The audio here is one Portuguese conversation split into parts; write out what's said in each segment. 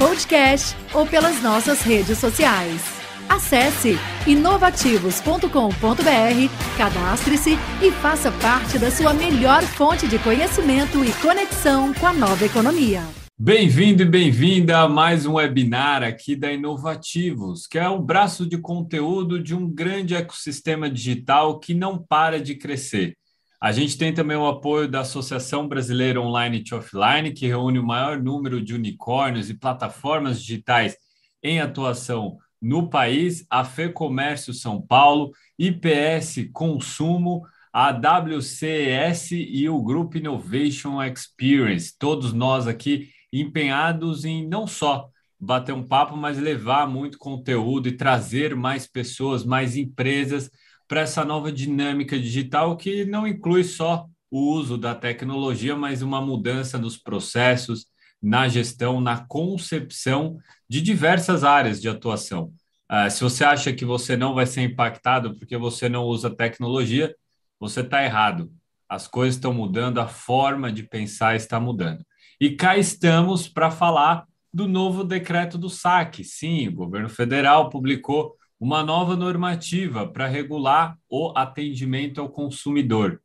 podcast ou pelas nossas redes sociais. Acesse inovativos.com.br, cadastre-se e faça parte da sua melhor fonte de conhecimento e conexão com a nova economia. Bem-vindo e bem-vinda a mais um webinar aqui da Inovativos, que é o braço de conteúdo de um grande ecossistema digital que não para de crescer. A gente tem também o apoio da Associação Brasileira Online e Offline, que reúne o maior número de unicórnios e plataformas digitais em atuação no país, a FEComércio São Paulo, IPS Consumo, a WCS e o Grupo Innovation Experience. Todos nós aqui empenhados em não só bater um papo, mas levar muito conteúdo e trazer mais pessoas, mais empresas para essa nova dinâmica digital que não inclui só o uso da tecnologia, mas uma mudança nos processos, na gestão, na concepção de diversas áreas de atuação. Uh, se você acha que você não vai ser impactado porque você não usa tecnologia, você está errado. As coisas estão mudando, a forma de pensar está mudando. E cá estamos para falar do novo decreto do saque. Sim, o governo federal publicou uma nova normativa para regular o atendimento ao consumidor.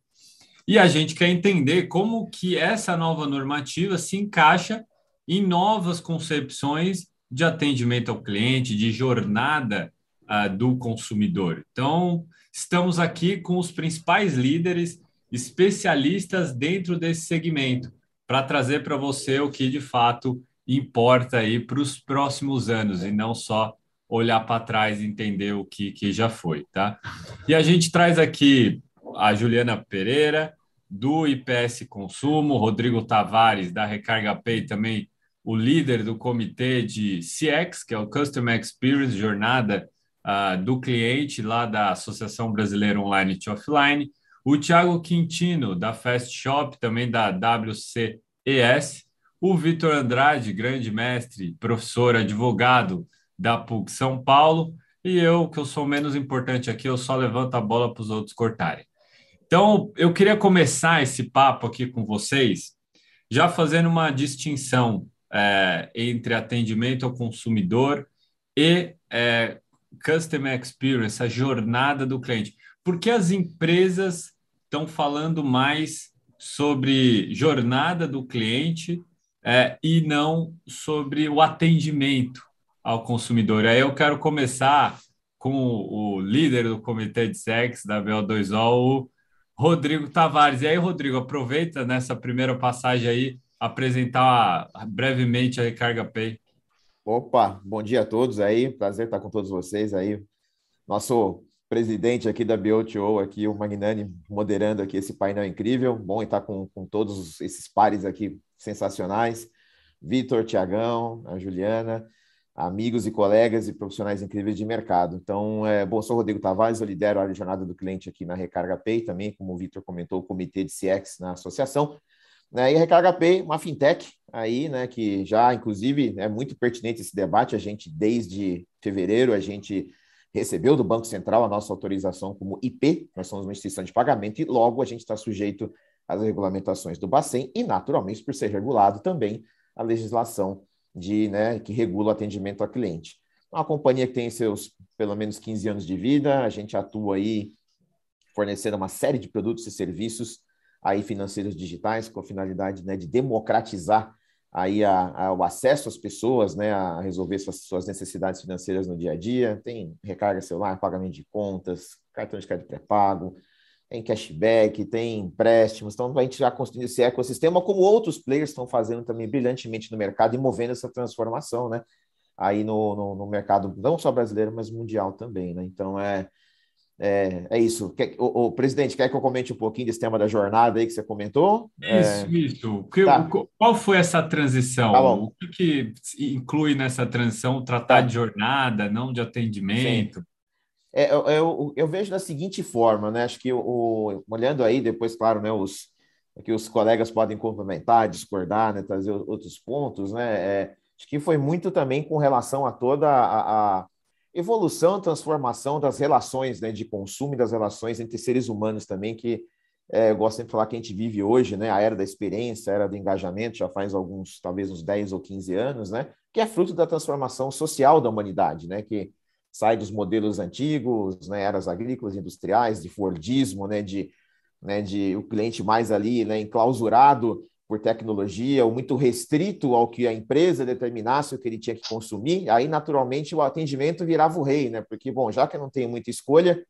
E a gente quer entender como que essa nova normativa se encaixa em novas concepções de atendimento ao cliente, de jornada uh, do consumidor. Então, estamos aqui com os principais líderes, especialistas dentro desse segmento, para trazer para você o que de fato importa aí para os próximos anos e não só olhar para trás e entender o que, que já foi, tá? E a gente traz aqui a Juliana Pereira, do IPS Consumo, Rodrigo Tavares, da Recarga Pay, também o líder do comitê de CX, que é o Customer Experience, jornada uh, do cliente lá da Associação Brasileira Online e Offline, o Thiago Quintino, da Fast Shop, também da WCES, o Vitor Andrade, grande mestre, professor, advogado, da PUC São Paulo, e eu, que eu sou menos importante aqui, eu só levanto a bola para os outros cortarem. Então, eu queria começar esse papo aqui com vocês, já fazendo uma distinção é, entre atendimento ao consumidor e é, customer experience, a jornada do cliente. Porque as empresas estão falando mais sobre jornada do cliente é, e não sobre o atendimento ao consumidor. Aí eu quero começar com o líder do comitê de sexo da BO2O, o Rodrigo Tavares. E aí, Rodrigo, aproveita nessa primeira passagem aí apresentar brevemente a Recarga Pay. Opa, bom dia a todos aí, prazer estar com todos vocês aí. Nosso presidente aqui da BOTO, aqui, o Magnani, moderando aqui esse painel incrível. Bom estar com, com todos esses pares aqui sensacionais. Vitor, Tiagão, a Juliana amigos e colegas e profissionais incríveis de mercado. Então, é, bom, sou Rodrigo Tavares, eu lidero a jornada do cliente aqui na Recarga Pay, também, como o Vitor comentou, o comitê de CX na associação. Né, e a Recarga Pay, uma fintech aí, né, que já, inclusive, é muito pertinente esse debate. A gente, desde fevereiro, a gente recebeu do Banco Central a nossa autorização como IP, nós somos uma instituição de pagamento, e logo a gente está sujeito às regulamentações do Bacen e, naturalmente, por ser regulado também a legislação de, né, que regula o atendimento ao cliente. Uma companhia que tem seus pelo menos 15 anos de vida, a gente atua aí fornecendo uma série de produtos e serviços aí financeiros digitais com a finalidade né, de democratizar aí a, a, o acesso às pessoas, né, a resolver suas, suas necessidades financeiras no dia a dia. Tem recarga celular, pagamento de contas, cartão de crédito pré-pago, tem cashback, tem empréstimos. Então, a gente já construindo esse ecossistema, como outros players estão fazendo também brilhantemente no mercado e movendo essa transformação, né? Aí no, no, no mercado, não só brasileiro, mas mundial também, né? Então, é, é, é isso. Quer, o, o, presidente, quer que eu comente um pouquinho desse tema da jornada aí que você comentou? Isso, é... isso. Que, tá. Qual foi essa transição? Tá o que, que, inclui nessa transição tratar tá. de jornada, não de atendimento? É, eu, eu, vejo da seguinte forma, né? Acho que o, olhando aí depois, claro, né? Os que os colegas podem complementar, discordar, né? Trazer outros pontos, né? É, acho que foi muito também com relação a toda a, a evolução, transformação das relações né, de consumo e das relações entre seres humanos também, que é, eu gosto sempre de falar que a gente vive hoje, né, a era da experiência, a era do engajamento, já faz alguns, talvez uns 10 ou 15 anos, né, que é fruto da transformação social da humanidade, né, que sai dos modelos antigos, né, eras agrícolas, industriais, de Fordismo, né, de, né, de o cliente mais ali, né, enclausurado por tecnologia, ou muito restrito ao que a empresa determinasse o que ele tinha que consumir, aí naturalmente o atendimento virava o rei, né? Porque, bom, já que eu não tenho muita escolha,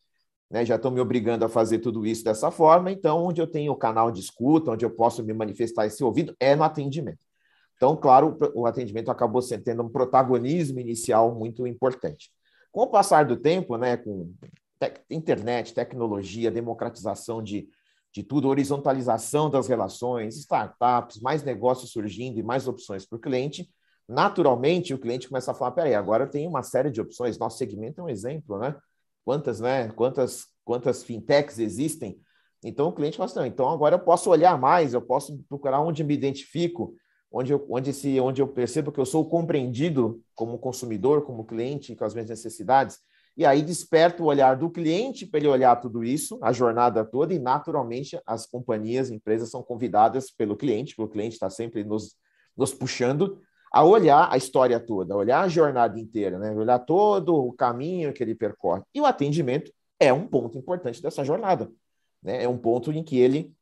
né, já estão me obrigando a fazer tudo isso dessa forma, então onde eu tenho o canal de escuta, onde eu posso me manifestar esse ouvido, é no atendimento. Então, claro, o atendimento acabou tendo um protagonismo inicial muito importante. Com o passar do tempo, né, com internet, tecnologia, democratização de de tudo, horizontalização das relações, startups, mais negócios surgindo e mais opções para o cliente, naturalmente o cliente começa a falar: peraí, agora tem uma série de opções. Nosso segmento é um exemplo, né? Quantas, né? Quantas, quantas fintechs existem? Então o cliente fala assim: então agora eu posso olhar mais, eu posso procurar onde me identifico, onde eu, onde, se, onde eu percebo que eu sou compreendido como consumidor, como cliente, com as minhas necessidades e aí desperta o olhar do cliente para ele olhar tudo isso, a jornada toda, e naturalmente as companhias, empresas são convidadas pelo cliente, porque o cliente está sempre nos, nos puxando a olhar a história toda, a olhar a jornada inteira, né? olhar todo o caminho que ele percorre. E o atendimento é um ponto importante dessa jornada. Né? É um ponto em que ele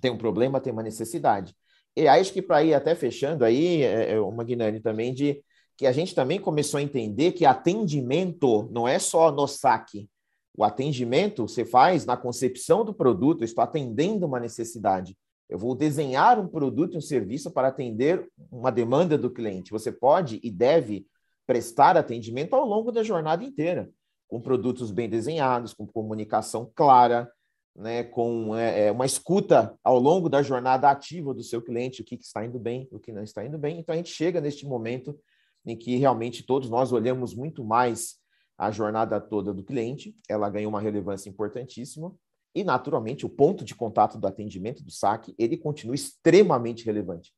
tem um problema, tem uma necessidade. E acho que para ir até fechando aí, é, é, o Magnani também de que a gente também começou a entender que atendimento não é só no saque. O atendimento você faz na concepção do produto, eu estou atendendo uma necessidade. Eu vou desenhar um produto e um serviço para atender uma demanda do cliente. Você pode e deve prestar atendimento ao longo da jornada inteira, com produtos bem desenhados, com comunicação clara, né, com é, é uma escuta ao longo da jornada ativa do seu cliente, o que, está indo bem, o que não está indo bem. Então a gente chega neste momento em que realmente todos nós olhamos muito mais a jornada toda do cliente, ela ganha uma relevância importantíssima, e naturalmente o ponto de contato do atendimento do saque, ele continua extremamente relevante,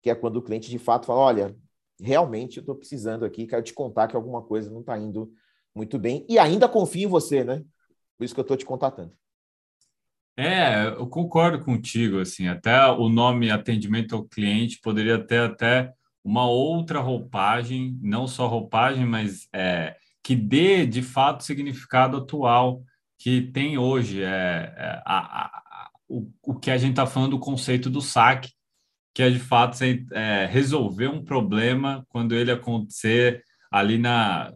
que é quando o cliente de fato fala, olha, realmente eu estou precisando aqui, quero te contar que alguma coisa não está indo muito bem, e ainda confio em você, né? Por isso que eu estou te contatando. É, eu concordo contigo, assim, até o nome atendimento ao cliente poderia ter até uma outra roupagem, não só roupagem, mas é, que dê de fato significado atual que tem hoje. É, é a, a, o, o que a gente está falando do conceito do saque, que é de fato é, resolver um problema quando ele acontecer ali na,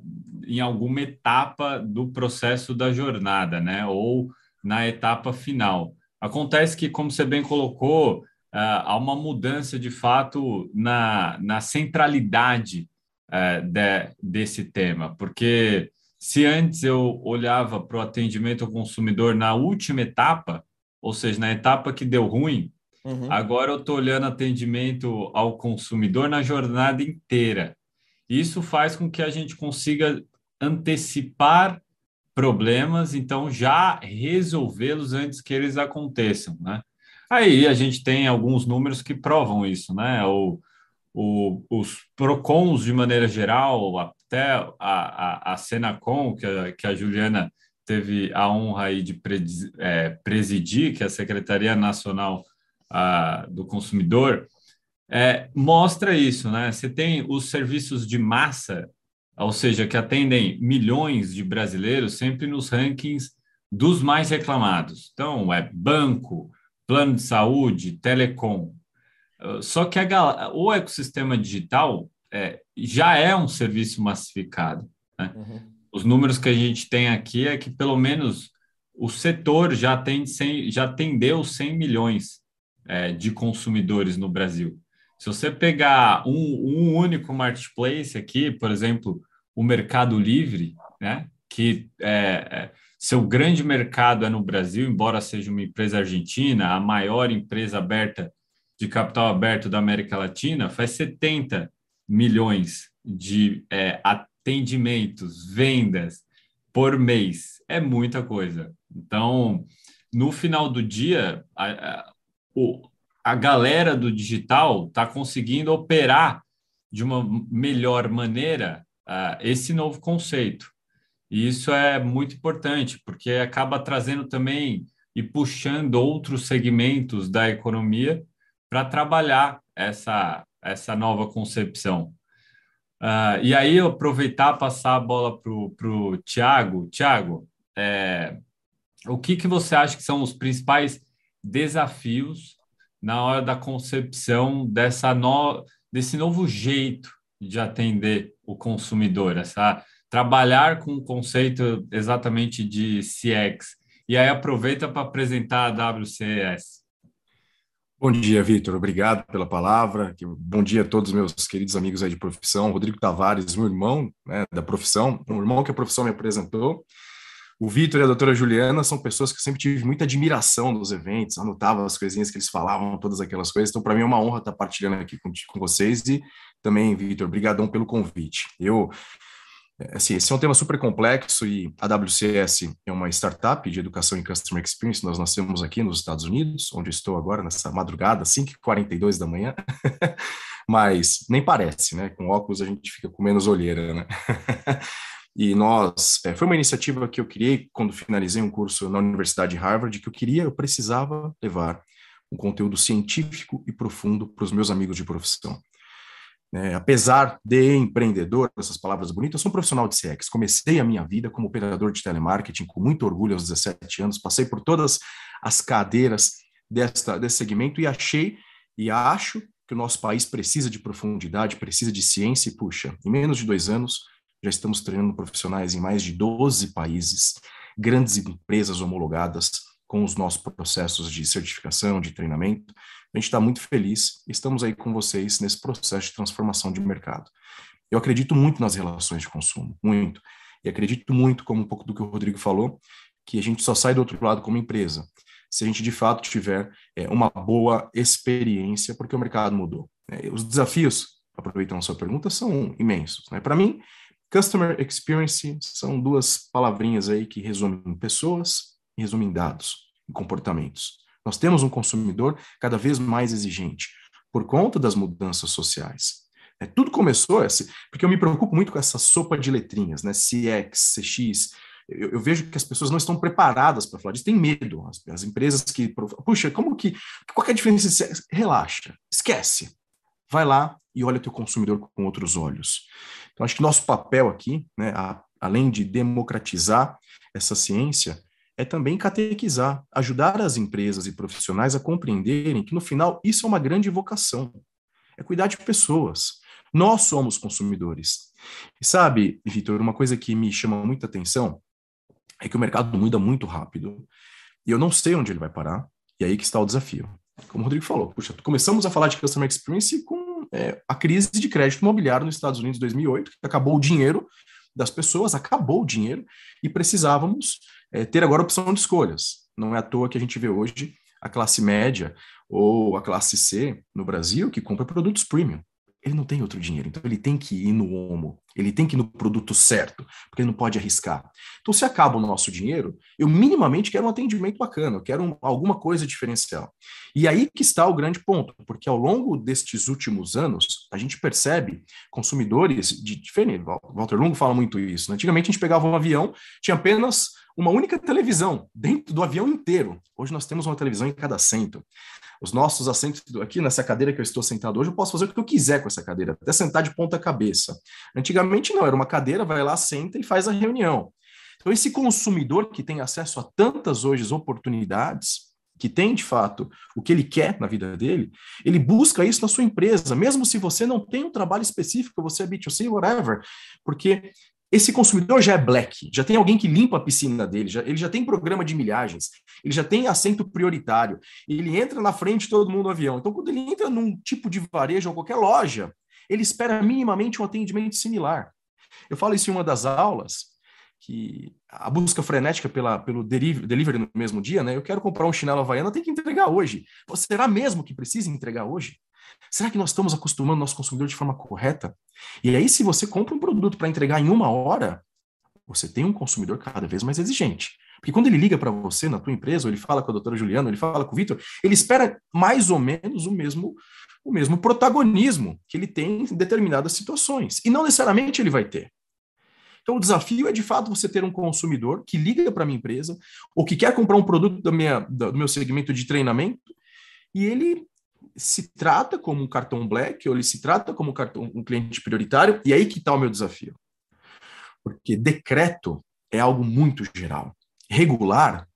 em alguma etapa do processo da jornada, né? Ou na etapa final. Acontece que, como você bem colocou, uh, há uma mudança de fato na, na centralidade uh, de, desse tema, porque se antes eu olhava para o atendimento ao consumidor na última etapa, ou seja, na etapa que deu ruim, uhum. agora eu estou olhando atendimento ao consumidor na jornada inteira. Isso faz com que a gente consiga antecipar problemas, então já resolvê-los antes que eles aconteçam, né? Aí a gente tem alguns números que provam isso, né? O, o, os PROCONs, de maneira geral, até a, a, a Senacom, que a, que a Juliana teve a honra aí de é, presidir, que é a Secretaria Nacional do Consumidor, é, mostra isso, né? Você tem os serviços de massa, ou seja, que atendem milhões de brasileiros, sempre nos rankings dos mais reclamados. Então, é banco, plano de saúde, telecom. Uh, só que a, o ecossistema digital é, já é um serviço massificado. Né? Uhum. Os números que a gente tem aqui é que pelo menos o setor já, tem 100, já atendeu 100 milhões é, de consumidores no Brasil. Se você pegar um, um, único marketplace aqui, por exemplo, o Mercado Livre, né, que é, é seu grande mercado é no Brasil, embora seja uma empresa argentina, a maior empresa aberta de capital aberto da América Latina, faz 70 milhões de é, atendimentos, vendas por mês. É muita coisa. Então, no final do dia, a, a, a galera do digital está conseguindo operar de uma melhor maneira uh, esse novo conceito. E isso é muito importante, porque acaba trazendo também e puxando outros segmentos da economia para trabalhar essa, essa nova concepção. Uh, e aí, eu aproveitar passar a bola para o Tiago. Tiago, é, o que, que você acha que são os principais desafios na hora da concepção dessa no, desse novo jeito de atender o consumidor, essa trabalhar com o conceito exatamente de CX. E aí aproveita para apresentar a WCS. Bom dia, Vitor. Obrigado pela palavra. Bom dia a todos meus queridos amigos aí de profissão. Rodrigo Tavares, meu irmão né, da profissão, um irmão que a profissão me apresentou. O Vitor e a doutora Juliana são pessoas que eu sempre tive muita admiração nos eventos, anotava as coisinhas que eles falavam, todas aquelas coisas. Então, para mim é uma honra estar partilhando aqui com, com vocês e também, Vitor, obrigadão pelo convite. Eu Assim, esse é um tema super complexo e a WCS é uma startup de educação em Customer Experience. Nós nascemos aqui nos Estados Unidos, onde estou agora nessa madrugada, 5h42 da manhã. Mas nem parece, né? Com óculos a gente fica com menos olheira, né? e nós, é, foi uma iniciativa que eu criei quando finalizei um curso na Universidade de Harvard, que eu queria, eu precisava levar um conteúdo científico e profundo para os meus amigos de profissão. É, apesar de empreendedor, essas palavras bonitas, eu sou um profissional de CX. Comecei a minha vida como operador de telemarketing com muito orgulho aos 17 anos, passei por todas as cadeiras desta, desse segmento e achei e acho que o nosso país precisa de profundidade, precisa de ciência e, puxa, em menos de dois anos já estamos treinando profissionais em mais de 12 países, grandes empresas homologadas com os nossos processos de certificação, de treinamento. A gente está muito feliz, estamos aí com vocês nesse processo de transformação de mercado. Eu acredito muito nas relações de consumo, muito. E acredito muito, como um pouco do que o Rodrigo falou, que a gente só sai do outro lado como empresa, se a gente de fato tiver é, uma boa experiência, porque o mercado mudou. É, os desafios, aproveitando a sua pergunta, são imensos. Né? Para mim, Customer Experience são duas palavrinhas aí que resumem pessoas resumem dados e comportamentos. Nós temos um consumidor cada vez mais exigente por conta das mudanças sociais. É, tudo começou, porque eu me preocupo muito com essa sopa de letrinhas, né? CX, CX. Eu, eu vejo que as pessoas não estão preparadas para falar disso, têm medo. As, as, empresas que. Puxa, como que. Qual é a diferença? Relaxa, esquece. Vai lá e olha o teu consumidor com outros olhos. Então, acho que nosso papel aqui, né, a, além de democratizar essa ciência, é também catequizar, ajudar as empresas e profissionais a compreenderem que, no final, isso é uma grande vocação. É cuidar de pessoas. Nós somos consumidores. E sabe, Vitor, uma coisa que me chama muita atenção é que o mercado muda muito rápido. E eu não sei onde ele vai parar. E aí que está o desafio. Como o Rodrigo falou, puxa, começamos a falar de Customer Experience com é, a crise de crédito imobiliário nos Estados Unidos em 2008, que acabou o dinheiro das pessoas, acabou o dinheiro e precisávamos é, ter agora opção de escolhas. Não é à toa que a gente vê hoje a classe média ou a classe C no Brasil que compra produtos premium ele não tem outro dinheiro, então ele tem que ir no homo, ele tem que ir no produto certo, porque ele não pode arriscar. Então, se acaba o nosso dinheiro, eu minimamente quero um atendimento bacana, eu quero um, alguma coisa diferencial. E aí que está o grande ponto, porque ao longo destes últimos anos, a gente percebe consumidores de diferente. Walter Longo fala muito isso. Né? Antigamente a gente pegava um avião, tinha apenas uma única televisão dentro do avião inteiro. Hoje nós temos uma televisão em cada assento. Os nossos assentos aqui nessa cadeira que eu estou sentado hoje, eu posso fazer o que eu quiser com essa cadeira, até sentar de ponta cabeça. Antigamente não, era uma cadeira, vai lá, senta e faz a reunião. Então esse consumidor que tem acesso a tantas hoje oportunidades, que tem de fato o que ele quer na vida dele, ele busca isso na sua empresa, mesmo se você não tem um trabalho específico, você é B2C, whatever, porque esse consumidor já é black, já tem alguém que limpa a piscina dele, já, ele já tem programa de milhagens, ele já tem assento prioritário, ele entra na frente de todo mundo no avião. Então, quando ele entra num tipo de varejo ou qualquer loja, ele espera minimamente um atendimento similar. Eu falo isso em uma das aulas, que a busca frenética pela, pelo delivery no mesmo dia, né? Eu quero comprar um chinelo havaiano, tem que entregar hoje. Será mesmo que precisa entregar hoje? Será que nós estamos acostumando nosso consumidor de forma correta? E aí, se você compra um produto para entregar em uma hora, você tem um consumidor cada vez mais exigente. Porque quando ele liga para você na tua empresa, ou ele fala com a doutora Juliana, ele fala com o Vitor, ele espera mais ou menos o mesmo, o mesmo protagonismo que ele tem em determinadas situações. E não necessariamente ele vai ter. Então, o desafio é, de fato, você ter um consumidor que liga para a minha empresa ou que quer comprar um produto da minha, do meu segmento de treinamento e ele se trata como um cartão black ou ele se trata como um, cartão, um cliente prioritário. E aí que está o meu desafio. Porque decreto é algo muito geral. Regular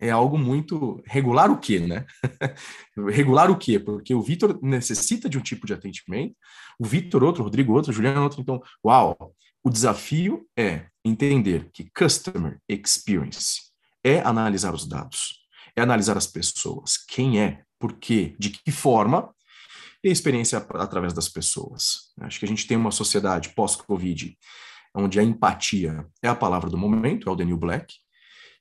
é algo muito. Regular o quê, né? regular o quê? Porque o Vitor necessita de um tipo de atendimento, o Vitor outro, o Rodrigo outro, o Juliano outro. Então, uau, o desafio é entender que customer experience é analisar os dados, é analisar as pessoas, quem é, por quê, de que forma, e a experiência através das pessoas. Acho que a gente tem uma sociedade pós-Covid onde a empatia é a palavra do momento, é o New Black,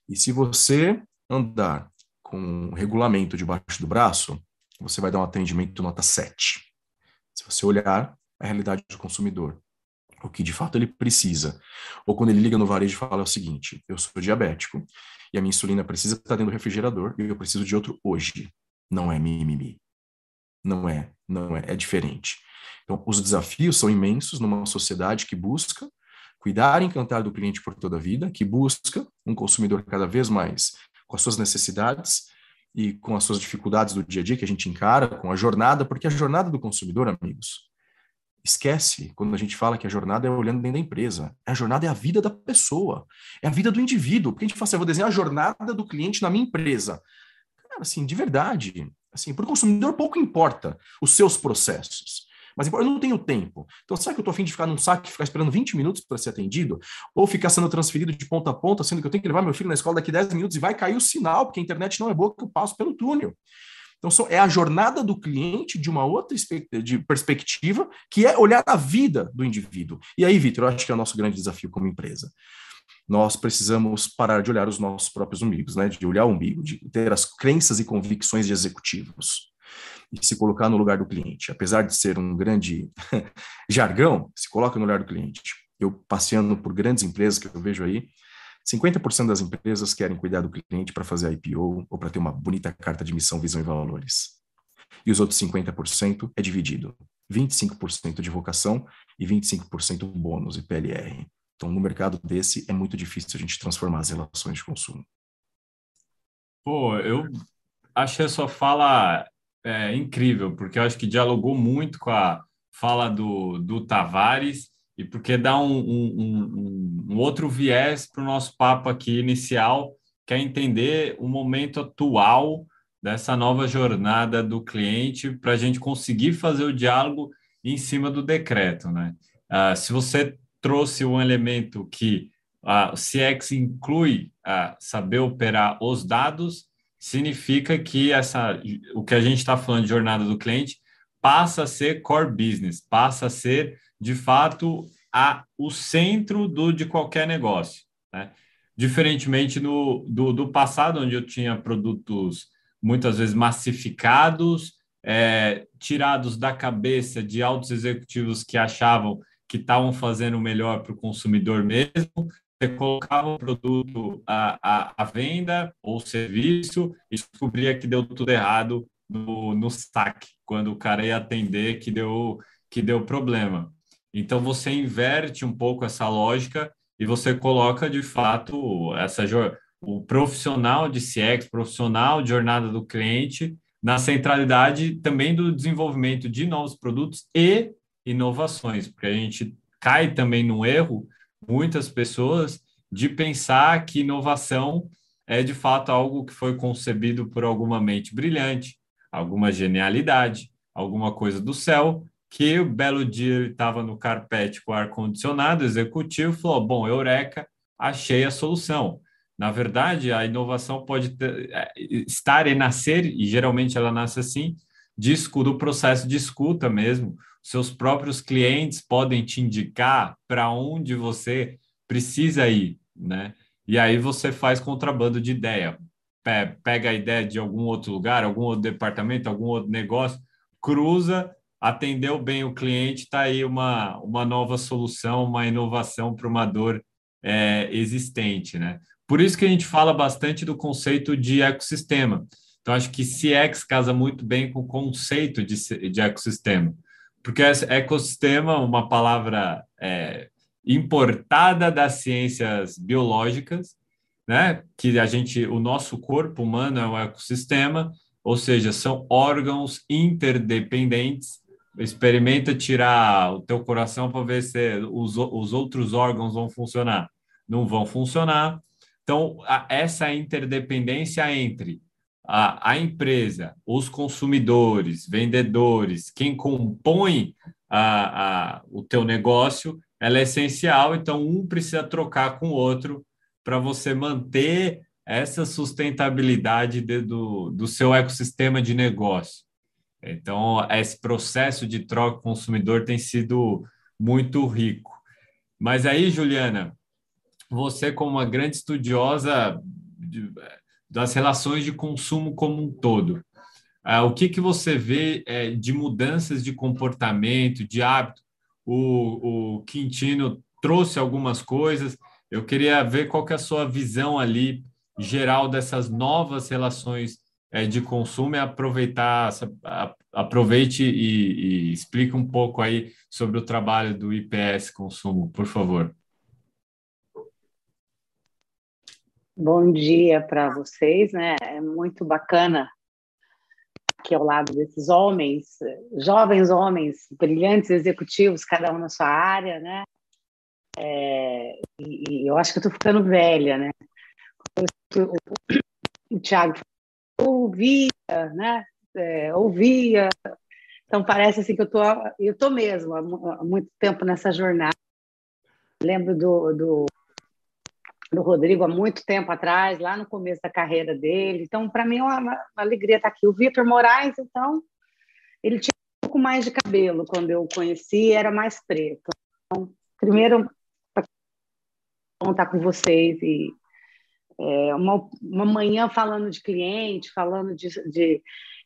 e se você andar com um regulamento debaixo do braço, você vai dar um atendimento nota 7. Se você olhar a realidade do consumidor, o que de fato ele precisa. Ou quando ele liga no varejo e fala o seguinte: eu sou diabético e a minha insulina precisa estar dentro do refrigerador e eu preciso de outro hoje. Não é mimimi. Não é, não é, é diferente. Então, os desafios são imensos numa sociedade que busca cuidar e encantar do cliente por toda a vida, que busca um consumidor cada vez mais com as suas necessidades e com as suas dificuldades do dia a dia que a gente encara, com a jornada, porque a jornada do consumidor, amigos, esquece quando a gente fala que a jornada é olhando dentro da empresa. A jornada é a vida da pessoa, é a vida do indivíduo. Porque a gente fala assim, eu vou desenhar a jornada do cliente na minha empresa. Cara, assim, de verdade, assim, para o consumidor pouco importa os seus processos. Mas eu não tenho tempo. Então, será que eu estou afim de ficar num saque e ficar esperando 20 minutos para ser atendido? Ou ficar sendo transferido de ponta a ponta, sendo que eu tenho que levar meu filho na escola daqui 10 minutos e vai cair o sinal, porque a internet não é boa que eu passo pelo túnel. Então, é a jornada do cliente de uma outra de perspectiva, que é olhar a vida do indivíduo. E aí, Vitor, eu acho que é o nosso grande desafio como empresa. Nós precisamos parar de olhar os nossos próprios umbigos, né? de olhar o umbigo, de ter as crenças e convicções de executivos e se colocar no lugar do cliente. Apesar de ser um grande jargão, se coloca no lugar do cliente. Eu passeando por grandes empresas que eu vejo aí, 50% das empresas querem cuidar do cliente para fazer IPO ou para ter uma bonita carta de missão, visão e valores. E os outros 50% é dividido. 25% de vocação e 25% bônus e PLR. Então, no mercado desse, é muito difícil a gente transformar as relações de consumo. Pô, eu achei a sua fala é, incrível, porque eu acho que dialogou muito com a fala do, do Tavares e porque dá um, um, um, um outro viés para o nosso papo aqui inicial, que é entender o momento atual dessa nova jornada do cliente para a gente conseguir fazer o diálogo em cima do decreto. Né? Uh, se você trouxe um elemento que uh, o CX inclui uh, saber operar os dados, significa que essa, o que a gente está falando de jornada do cliente passa a ser core business, passa a ser de fato a, o centro do, de qualquer negócio. Né? Diferentemente no, do, do passado, onde eu tinha produtos muitas vezes massificados, é, tirados da cabeça de altos executivos que achavam que estavam fazendo melhor para o consumidor mesmo, você colocava o produto à, à, à, venda ou serviço e descobria que deu tudo errado no, no saque, quando o cara ia atender que deu, que deu problema. Então você inverte um pouco essa lógica e você coloca de fato essa o profissional de CX, profissional de jornada do cliente na centralidade também do desenvolvimento de novos produtos e inovações, porque a gente cai também no erro muitas pessoas de pensar que inovação é de fato algo que foi concebido por alguma mente brilhante, alguma genialidade, alguma coisa do céu que o belo dia ele estava no carpete com ar-condicionado, executivo, falou: Bom, Eureka, achei a solução. Na verdade, a inovação pode ter, é, estar e nascer, e geralmente ela nasce assim, de, do processo de escuta mesmo. Seus próprios clientes podem te indicar para onde você precisa ir, né? E aí você faz contrabando de ideia. Pega a ideia de algum outro lugar, algum outro departamento, algum outro negócio, cruza, atendeu bem o cliente, está aí uma, uma nova solução, uma inovação para uma dor é, existente, né? Por isso que a gente fala bastante do conceito de ecossistema. Então, acho que CX casa muito bem com o conceito de, de ecossistema, porque ecossistema, uma palavra é, importada das ciências biológicas, né? Que a gente, o nosso corpo humano é um ecossistema, ou seja, são órgãos interdependentes. Experimenta tirar o teu coração para ver se os, os outros órgãos vão funcionar. Não vão funcionar. Então, a, essa interdependência entre a, a empresa, os consumidores, vendedores, quem compõe a, a, o teu negócio, ela é essencial. Então, um precisa trocar com o outro para você manter essa sustentabilidade de, do, do seu ecossistema de negócio. Então, esse processo de troca consumidor tem sido muito rico. Mas aí, Juliana, você, como uma grande estudiosa de, das relações de consumo como um todo, uh, o que, que você vê uh, de mudanças de comportamento, de hábito? O, o Quintino trouxe algumas coisas. Eu queria ver qual que é a sua visão ali geral dessas novas relações é, de consumo e aproveitar, aproveite e, e explique um pouco aí sobre o trabalho do IPS Consumo, por favor. Bom dia para vocês, né? É muito bacana aqui ao lado desses homens, jovens homens, brilhantes executivos, cada um na sua área, né? É, e, e, eu acho que eu estou ficando velha, né? O, o Tiago ouvia, né? É, ouvia. Então parece assim que eu tô, eu tô mesmo há, há muito tempo nessa jornada. Lembro do, do do Rodrigo há muito tempo atrás, lá no começo da carreira dele. Então, para mim é uma, uma, alegria estar aqui. O Vitor Moraes, então, ele tinha um pouco mais de cabelo quando eu o conheci, era mais preto. Então, primeiro, para contar com vocês e é, uma, uma manhã falando de cliente, falando de, de,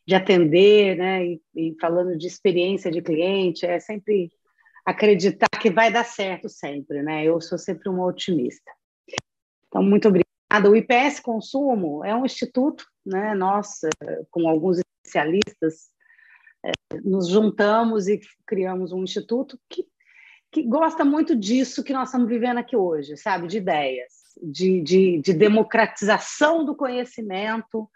de atender, né, e, e falando de experiência de cliente, é sempre acreditar que vai dar certo sempre, né? Eu sou sempre uma otimista. Então, muito obrigada. O IPS Consumo é um instituto, né? Nós, com alguns especialistas, é, nos juntamos e criamos um instituto que, que gosta muito disso que nós estamos vivendo aqui hoje, sabe? De ideias, de, de, de democratização do conhecimento,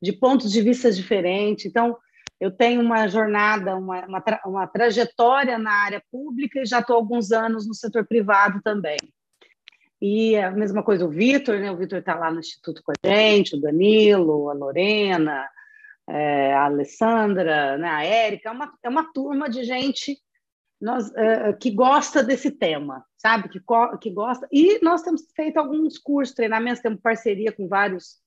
de pontos de vista diferentes. Então, eu tenho uma jornada, uma, uma, tra uma trajetória na área pública e já estou alguns anos no setor privado também. E a mesma coisa o Vitor, né? O Vitor está lá no Instituto com a gente, o Danilo, a Lorena, é, a Alessandra, né? a Érica, é uma, é uma turma de gente nós, é, que gosta desse tema, sabe? Que, que gosta. E nós temos feito alguns cursos, treinamentos, temos parceria com vários.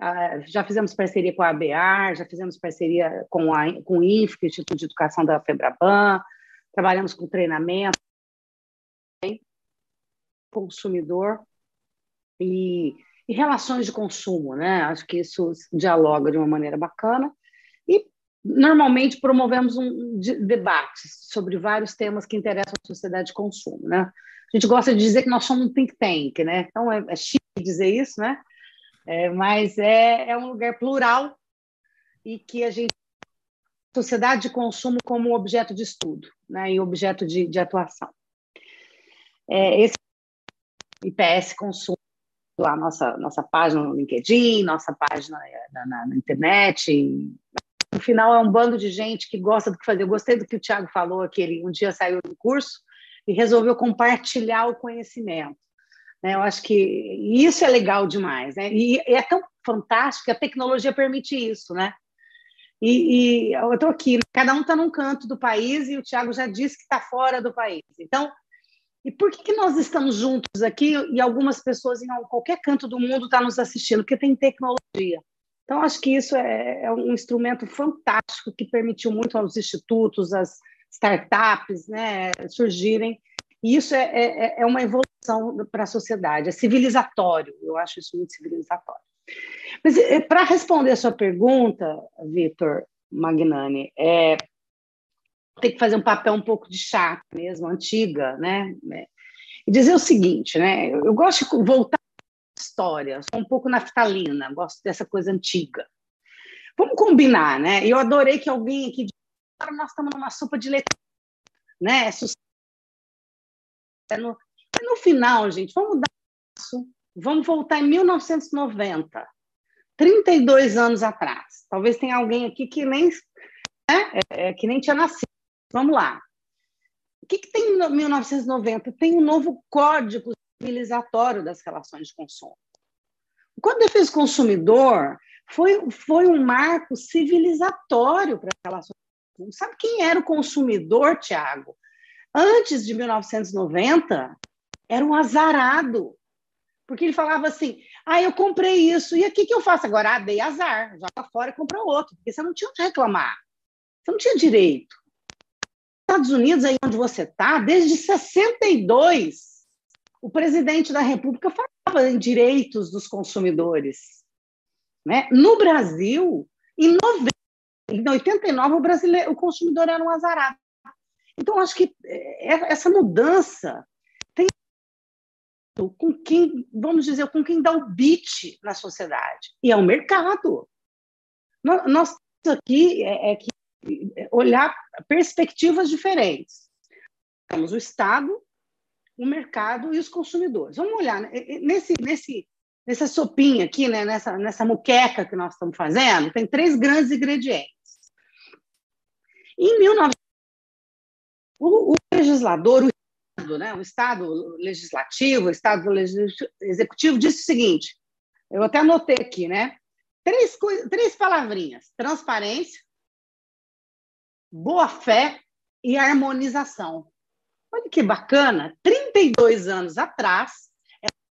Uh, já fizemos parceria com a ABAR, já fizemos parceria com, a, com o IFC, Instituto de Educação da FEBRABAN, trabalhamos com treinamento consumidor e, e, relações de consumo, né? Acho que isso dialoga de uma maneira bacana e normalmente promovemos um debate sobre vários temas que interessam a sociedade de consumo, né? A gente gosta de dizer que nós somos um think tank, né? Então é, é chique dizer isso, né? É, mas é, é um lugar plural e que a gente sociedade de consumo como objeto de estudo, né? E objeto de, de atuação. É, esse IPS Consumo, lá nossa, nossa página no LinkedIn, nossa página na, na, na internet. No final, é um bando de gente que gosta do que fazer. Eu gostei do que o Tiago falou, que ele um dia saiu do curso e resolveu compartilhar o conhecimento. Né? Eu acho que isso é legal demais. Né? E, é tão fantástico que a tecnologia permite isso, né? E, e eu estou aqui, cada um está num canto do país e o Tiago já disse que está fora do país. Então, e por que, que nós estamos juntos aqui e algumas pessoas em qualquer canto do mundo estão tá nos assistindo? Porque tem tecnologia. Então, acho que isso é, é, um instrumento fantástico que permitiu muito aos institutos, às startups né, surgirem E isso é, é, é uma evolução para a sociedade, é civilizatório, eu acho isso muito civilizatório. Mas é, para responder a sua pergunta, Vitor Magnani, é, tem que fazer um papel um pouco de chato mesmo, antiga, né? E dizer o seguinte, né? Eu gosto de voltar à história, sou um pouco naftalina, gosto dessa coisa antiga. Vamos combinar, né? Eu adorei que alguém aqui agora nós estamos numa sopa de leite, né? É no, é no final, gente, vamos dar isso, vamos voltar em 1990, 32 anos atrás. Talvez tenha alguém aqui que nem, né, é, é, que nem tinha nascido. Vamos lá. O que, que tem em 1990? Tem um novo código civilizatório das relações de consumo. O Código de Defesa do Consumidor foi, foi um marco civilizatório para as relações Sabe quem era o consumidor, Tiago? Antes de 1990, era um azarado. Porque ele falava assim: ah, eu comprei isso, e o que, que eu faço agora? Ah, dei azar, joga fora e compra outro, porque você não tinha onde reclamar. Você não tinha direito. Estados Unidos, aí onde você está, desde 62, o presidente da República falava em direitos dos consumidores. Né? No Brasil, em 90, em 89, o, brasileiro, o consumidor era um azarado. Então, acho que é, é, essa mudança tem com quem, vamos dizer, com quem dá o beat na sociedade, e é o mercado. Nós temos aqui é, é que olhar perspectivas diferentes. Temos o Estado, o mercado e os consumidores. Vamos olhar né? nesse, nesse, nessa sopinha aqui, né? nessa, nessa muqueca que nós estamos fazendo, tem três grandes ingredientes. Em 19... o, o legislador, o Estado, né, o Estado legislativo, o Estado executivo disse o seguinte, eu até anotei aqui, né? Três, três palavrinhas: transparência, boa-fé e harmonização. Olha que bacana! 32 anos atrás,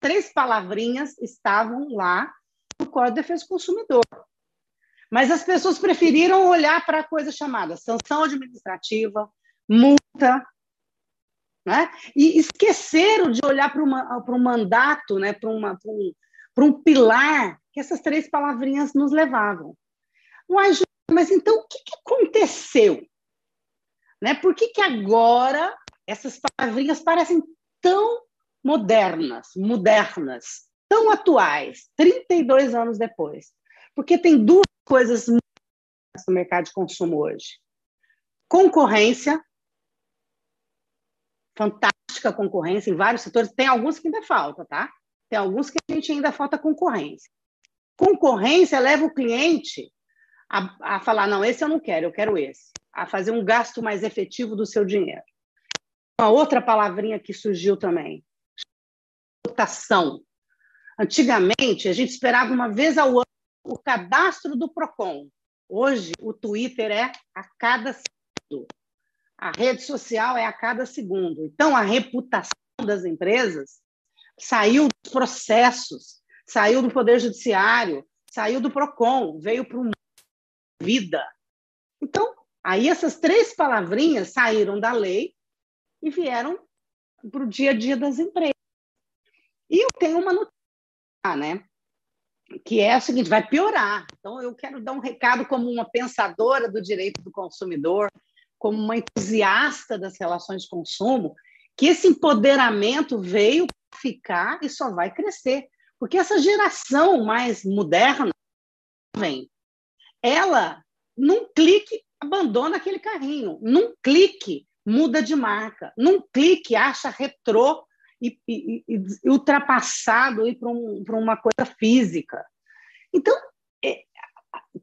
três palavrinhas estavam lá no Código de Defesa do Consumidor. Mas as pessoas preferiram olhar para a coisa chamada sanção administrativa, multa, né? e esqueceram de olhar para, um mandato, né? para, um, um pilar que essas três palavrinhas nos levavam. Mas, mas então, o que, que aconteceu? Né? Por que, que agora essas palavrinhas parecem tão modernas, modernas, tão atuais, 32 anos depois? Porque tem duas coisas no mercado de consumo hoje. Concorrência, fantástica concorrência em vários setores. Tem alguns que ainda falta, tá? Tem alguns que a gente ainda falta concorrência. Concorrência leva o cliente a, a falar: não, esse eu não quero, eu quero esse. A fazer um gasto mais efetivo do seu dinheiro. Uma outra palavrinha que surgiu também: rotação. Antigamente, a gente esperava uma vez ao ano o cadastro do PROCON. Hoje, o Twitter é a cada segundo. A rede social é a cada segundo. Então, a reputação das empresas saiu dos processos, saiu do Poder Judiciário, saiu do PROCON, veio para o vida. Então, aí essas três palavrinhas saíram da lei e vieram para o dia a dia das empresas. E eu tenho uma notícia, né? que é o seguinte, vai piorar. Então, eu quero dar um recado como uma pensadora do direito do consumidor, como uma entusiasta das relações de consumo, que esse empoderamento veio para ficar e só vai crescer. Porque essa geração mais moderna, vem, ela, num clique, abandona aquele carrinho, num clique, muda de marca, num clique, acha retrô e, e, e ultrapassado e para um, uma coisa física. Então, é,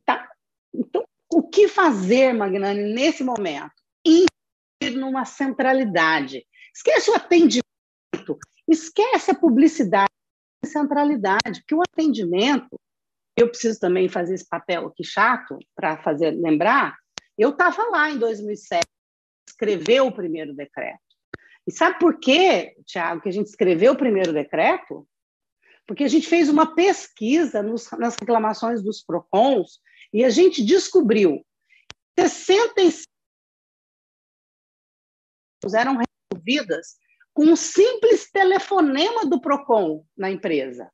tá, então, o que fazer, Magnani, nesse momento? Investir numa centralidade. Esquece o atendimento, esquece a publicidade, centralidade, porque o atendimento, eu preciso também fazer esse papel aqui chato para fazer lembrar, eu estava lá em 2007, escreveu o primeiro decreto. E sabe por quê, Tiago, que a gente escreveu o primeiro decreto? Porque a gente fez uma pesquisa nos, nas reclamações dos PROCONs e a gente descobriu que 65 eram resolvidas com um simples telefonema do PROCON na empresa.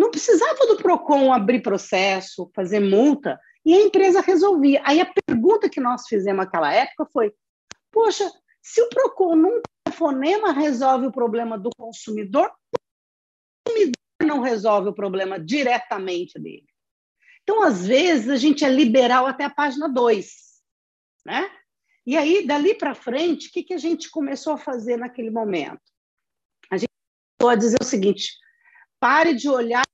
Não precisava do PROCON abrir processo, fazer multa, e a empresa resolvia. Aí a pergunta que nós fizemos naquela época foi: poxa, se o PROCON num telefonema resolve o problema do consumidor, o consumidor não resolve o problema diretamente dele. Então, às vezes, a gente é liberal até a página 2, né? E aí, dali para frente, o que, que a gente começou a fazer naquele momento? A gente começou a dizer o seguinte: pare de olhar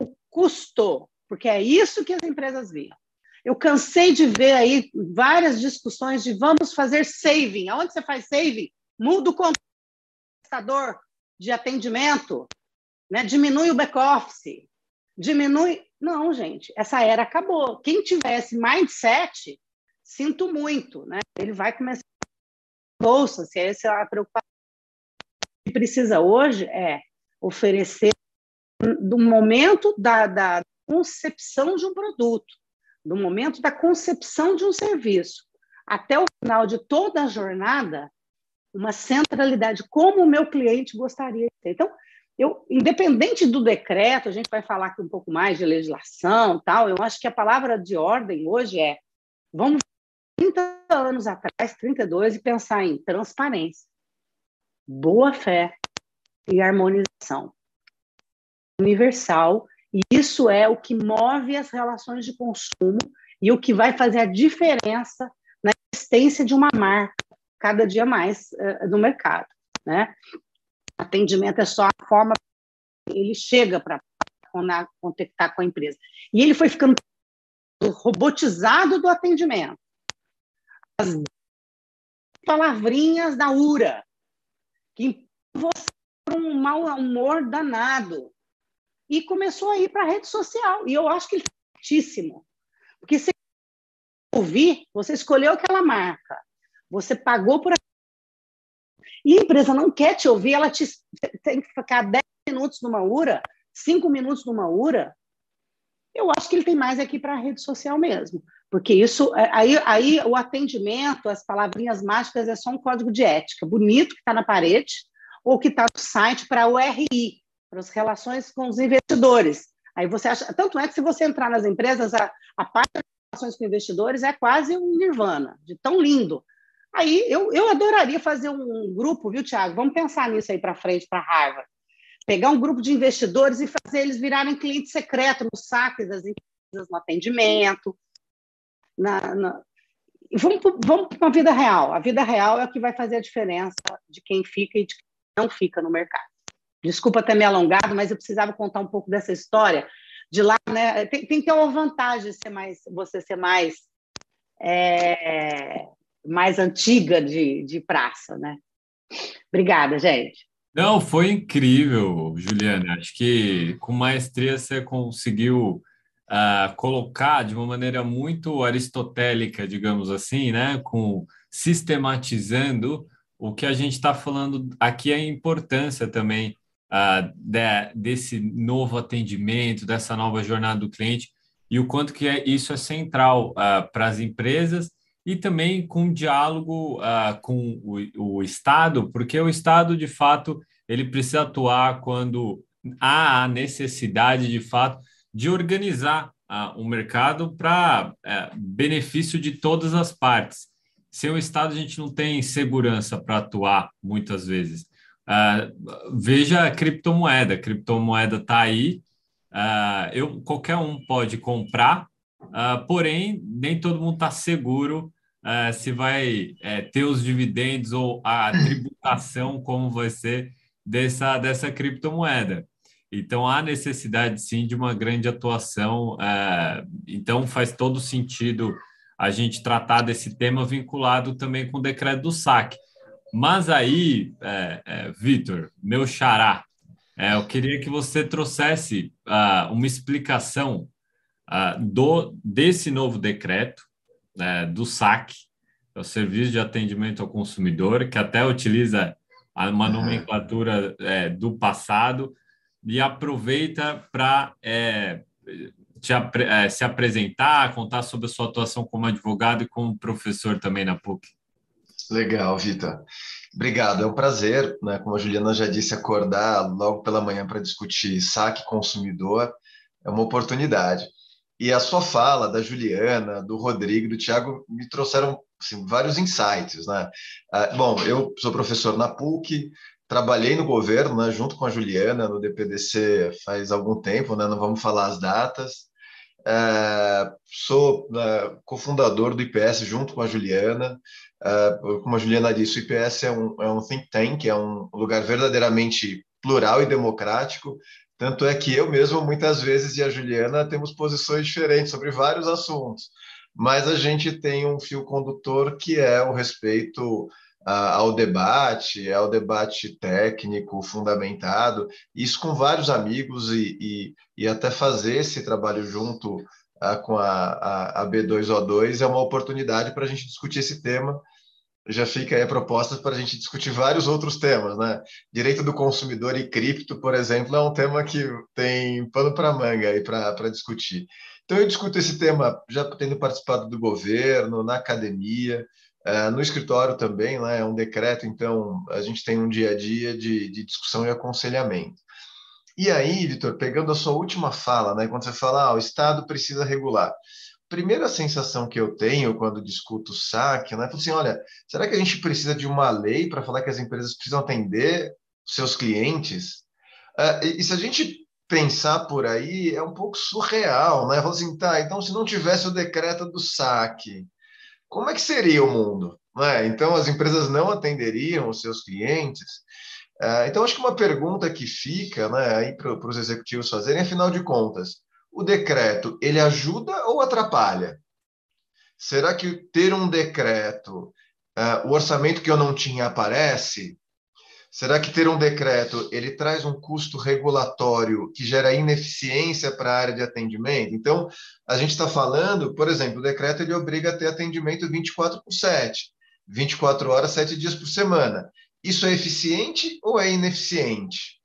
o custo, porque é isso que as empresas viam. Eu cansei de ver aí várias discussões de vamos fazer saving. Aonde você faz saving? Muda o computador de atendimento, né? diminui o back-office, diminui. Não, gente, essa era acabou. Quem tivesse mindset, sinto muito, né? Ele vai começar a bolsa, se essa é a preocupação. Que precisa hoje é oferecer do momento da, da concepção de um produto, do momento da concepção de um serviço até o final de toda a jornada, uma centralidade, como o meu cliente gostaria de ter. Então, eu, independente do decreto, a gente vai falar aqui um pouco mais de legislação, tal. Eu acho que a palavra de ordem hoje é: vamos 30 anos atrás, 32, e pensar em transparência, boa fé e harmonização universal. E isso é o que move as relações de consumo e o que vai fazer a diferença na existência de uma marca cada dia mais uh, no mercado, né? Atendimento é só a forma ele chega para contactar com a empresa. E ele foi ficando robotizado do atendimento. As palavrinhas da URA, que um mau humor danado. E começou a ir para a rede social. E eu acho que ele é certíssimo. Porque se ouvir, você escolheu aquela marca, você pagou por e a empresa não quer te ouvir, ela te, tem que ficar 10 minutos numa URA, 5 minutos numa URA. Eu acho que ele tem mais aqui para a rede social mesmo. Porque isso, é, aí, aí o atendimento, as palavrinhas mágicas, é só um código de ética bonito que está na parede, ou que está no site para o RI, para as relações com os investidores. Aí você acha. Tanto é que se você entrar nas empresas, a, a parte das relações com investidores é quase um nirvana, de tão lindo. Aí eu, eu adoraria fazer um grupo, viu, Tiago? Vamos pensar nisso aí para frente, para Harvard. Pegar um grupo de investidores e fazer eles virarem cliente secreto nos saques das empresas, no atendimento. Na, na... Vamos, vamos para a vida real. A vida real é o que vai fazer a diferença de quem fica e de quem não fica no mercado. Desculpa ter me alongado, mas eu precisava contar um pouco dessa história. De lá, né? Tem, tem que ter uma vantagem ser mais, você ser mais é, mais antiga de, de praça, né? Obrigada, gente. Não, foi incrível, Juliana. Acho que com maestria você conseguiu uh, colocar de uma maneira muito aristotélica, digamos assim, né? Com sistematizando o que a gente está falando aqui é a importância também uh, de, desse novo atendimento, dessa nova jornada do cliente e o quanto que é, isso é central uh, para as empresas e também com diálogo uh, com o, o, Estado, porque o Estado, de fato, ele precisa atuar quando há a necessidade, de fato, de organizar o mercado para uh, benefício de todas as partes. Sem o Estado, a gente não tem segurança para atuar, muitas vezes. Uh, veja a criptomoeda, a criptomoeda está aí, eu, qualquer um pode comprar, porém, nem todo mundo está seguro uh, se vai uh, ter os dividendos ou a tributação, como vai ser dessa, dessa criptomoeda. Então, há necessidade, sim, de uma grande atuação. Uh, então, faz todo sentido a gente tratar desse tema vinculado também com o decreto do saque. Mas aí, é, é, Vitor, meu xará, é, eu queria que você trouxesse uh, uma explicação uh, do, desse novo decreto, é, do SAC, é o Serviço de Atendimento ao Consumidor, que até utiliza uma nomenclatura é, do passado e aproveita para é, é, se apresentar, contar sobre a sua atuação como advogado e como professor também na PUC. Legal, Vitor. Obrigado, é um prazer, né? Como a Juliana já disse, acordar logo pela manhã para discutir saque consumidor é uma oportunidade. E a sua fala, da Juliana, do Rodrigo, do Tiago, me trouxeram assim, vários insights, né? Ah, bom, eu sou professor na PUC, trabalhei no governo, né, junto com a Juliana, no DPDC faz algum tempo, né? Não vamos falar as datas. É, sou é, cofundador do IPS junto com a Juliana. É, como a Juliana disse, o IPS é um, é um think tank, é um lugar verdadeiramente plural e democrático. Tanto é que eu mesmo, muitas vezes, e a Juliana, temos posições diferentes sobre vários assuntos, mas a gente tem um fio condutor que é o respeito ao debate, ao debate técnico fundamentado, isso com vários amigos e, e, e até fazer esse trabalho junto uh, com a, a, a, B2O2 é uma oportunidade para a gente discutir esse tema. Já fica aí a proposta para a gente discutir vários outros temas, né? Direito do consumidor e cripto, por exemplo, é um tema que tem pano para manga aí para discutir. Então, eu discuto esse tema já tendo participado do governo, na academia, Uh, no escritório também, né, é um decreto, então a gente tem um dia a dia de, de discussão e aconselhamento. E aí, Vitor, pegando a sua última fala, né, quando você fala, ah, o Estado precisa regular. Primeira sensação que eu tenho quando discuto o saque, né, é assim, olha, será que a gente precisa de uma lei para falar que as empresas precisam atender seus clientes? Uh, e, e se a gente pensar por aí, é um pouco surreal, né? Falar assim, tá, então se não tivesse o decreto do saque, como é que seria o mundo? É? Então, as empresas não atenderiam os seus clientes. É, então, acho que uma pergunta que fica né, para os executivos fazerem, afinal de contas, o decreto ele ajuda ou atrapalha? Será que ter um decreto, uh, o orçamento que eu não tinha aparece? Será que ter um decreto ele traz um custo regulatório que gera ineficiência para a área de atendimento? Então, a gente está falando, por exemplo, o decreto ele obriga a ter atendimento 24 por 7, 24 horas, 7 dias por semana. Isso é eficiente ou é ineficiente?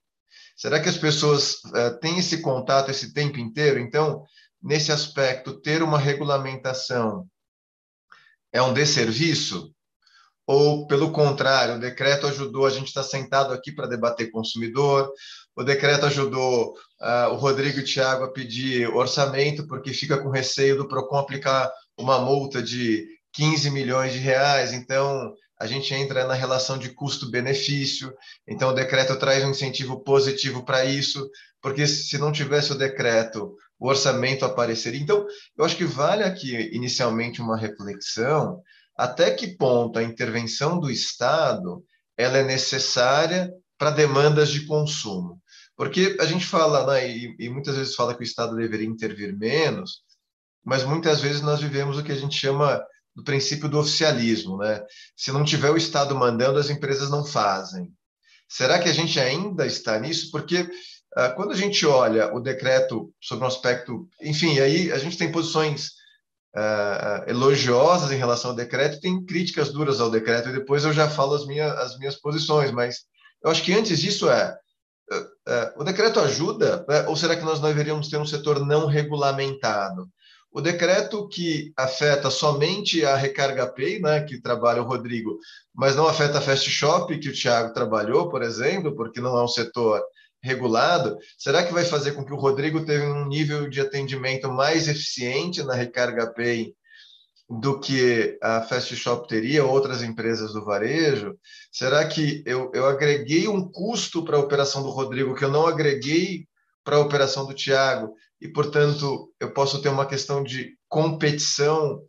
Será que as pessoas uh, têm esse contato esse tempo inteiro? Então, nesse aspecto, ter uma regulamentação é um desserviço? Ou, pelo contrário, o decreto ajudou, a gente está sentado aqui para debater consumidor, o decreto ajudou uh, o Rodrigo e o Tiago a pedir orçamento, porque fica com receio do PROCON aplicar uma multa de 15 milhões de reais, então a gente entra na relação de custo-benefício, então o decreto traz um incentivo positivo para isso, porque se não tivesse o decreto, o orçamento apareceria. Então, eu acho que vale aqui inicialmente uma reflexão até que ponto a intervenção do Estado ela é necessária para demandas de consumo. Porque a gente fala, né, e, e muitas vezes fala que o Estado deveria intervir menos, mas muitas vezes nós vivemos o que a gente chama do princípio do oficialismo, né? Se não tiver o Estado mandando, as empresas não fazem. Será que a gente ainda está nisso? Porque ah, quando a gente olha o decreto sobre um aspecto, enfim, aí a gente tem posições uh, elogiosas em relação ao decreto, tem críticas duras ao decreto, e depois eu já falo as minhas, as minhas posições, mas eu acho que antes disso é, uh, uh, o decreto ajuda, né? ou será que nós deveríamos ter um setor não regulamentado? O decreto que afeta somente a Recarga Pay, né, que trabalha o Rodrigo, mas não afeta a Fast Shop, que o Thiago trabalhou, por exemplo, porque não é um setor regulado, será que vai fazer com que o Rodrigo tenha um nível de atendimento mais eficiente na Recarga Pay do que a Fast Shop teria, outras empresas do varejo? Será que eu, eu agreguei um custo para a operação do Rodrigo que eu não agreguei para a operação do Tiago e, portanto, eu posso ter uma questão de competição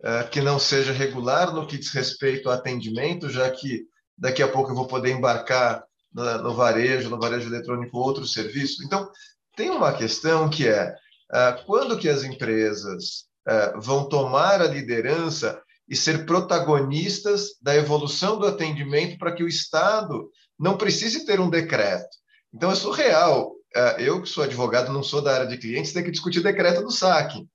uh, que não seja regular no que diz respeito ao atendimento, já que daqui a pouco eu vou poder embarcar no, varejo, no varejo eletrônico, outros serviços. Então, tem uma questão que é uh, quando que as empresas uh, vão tomar a liderança e ser protagonistas da evolução do atendimento para que o Estado não precise ter um decreto. Então, é surreal. Uh, eu, que sou advogado, não sou da área de clientes, tenho que discutir decreto do saque.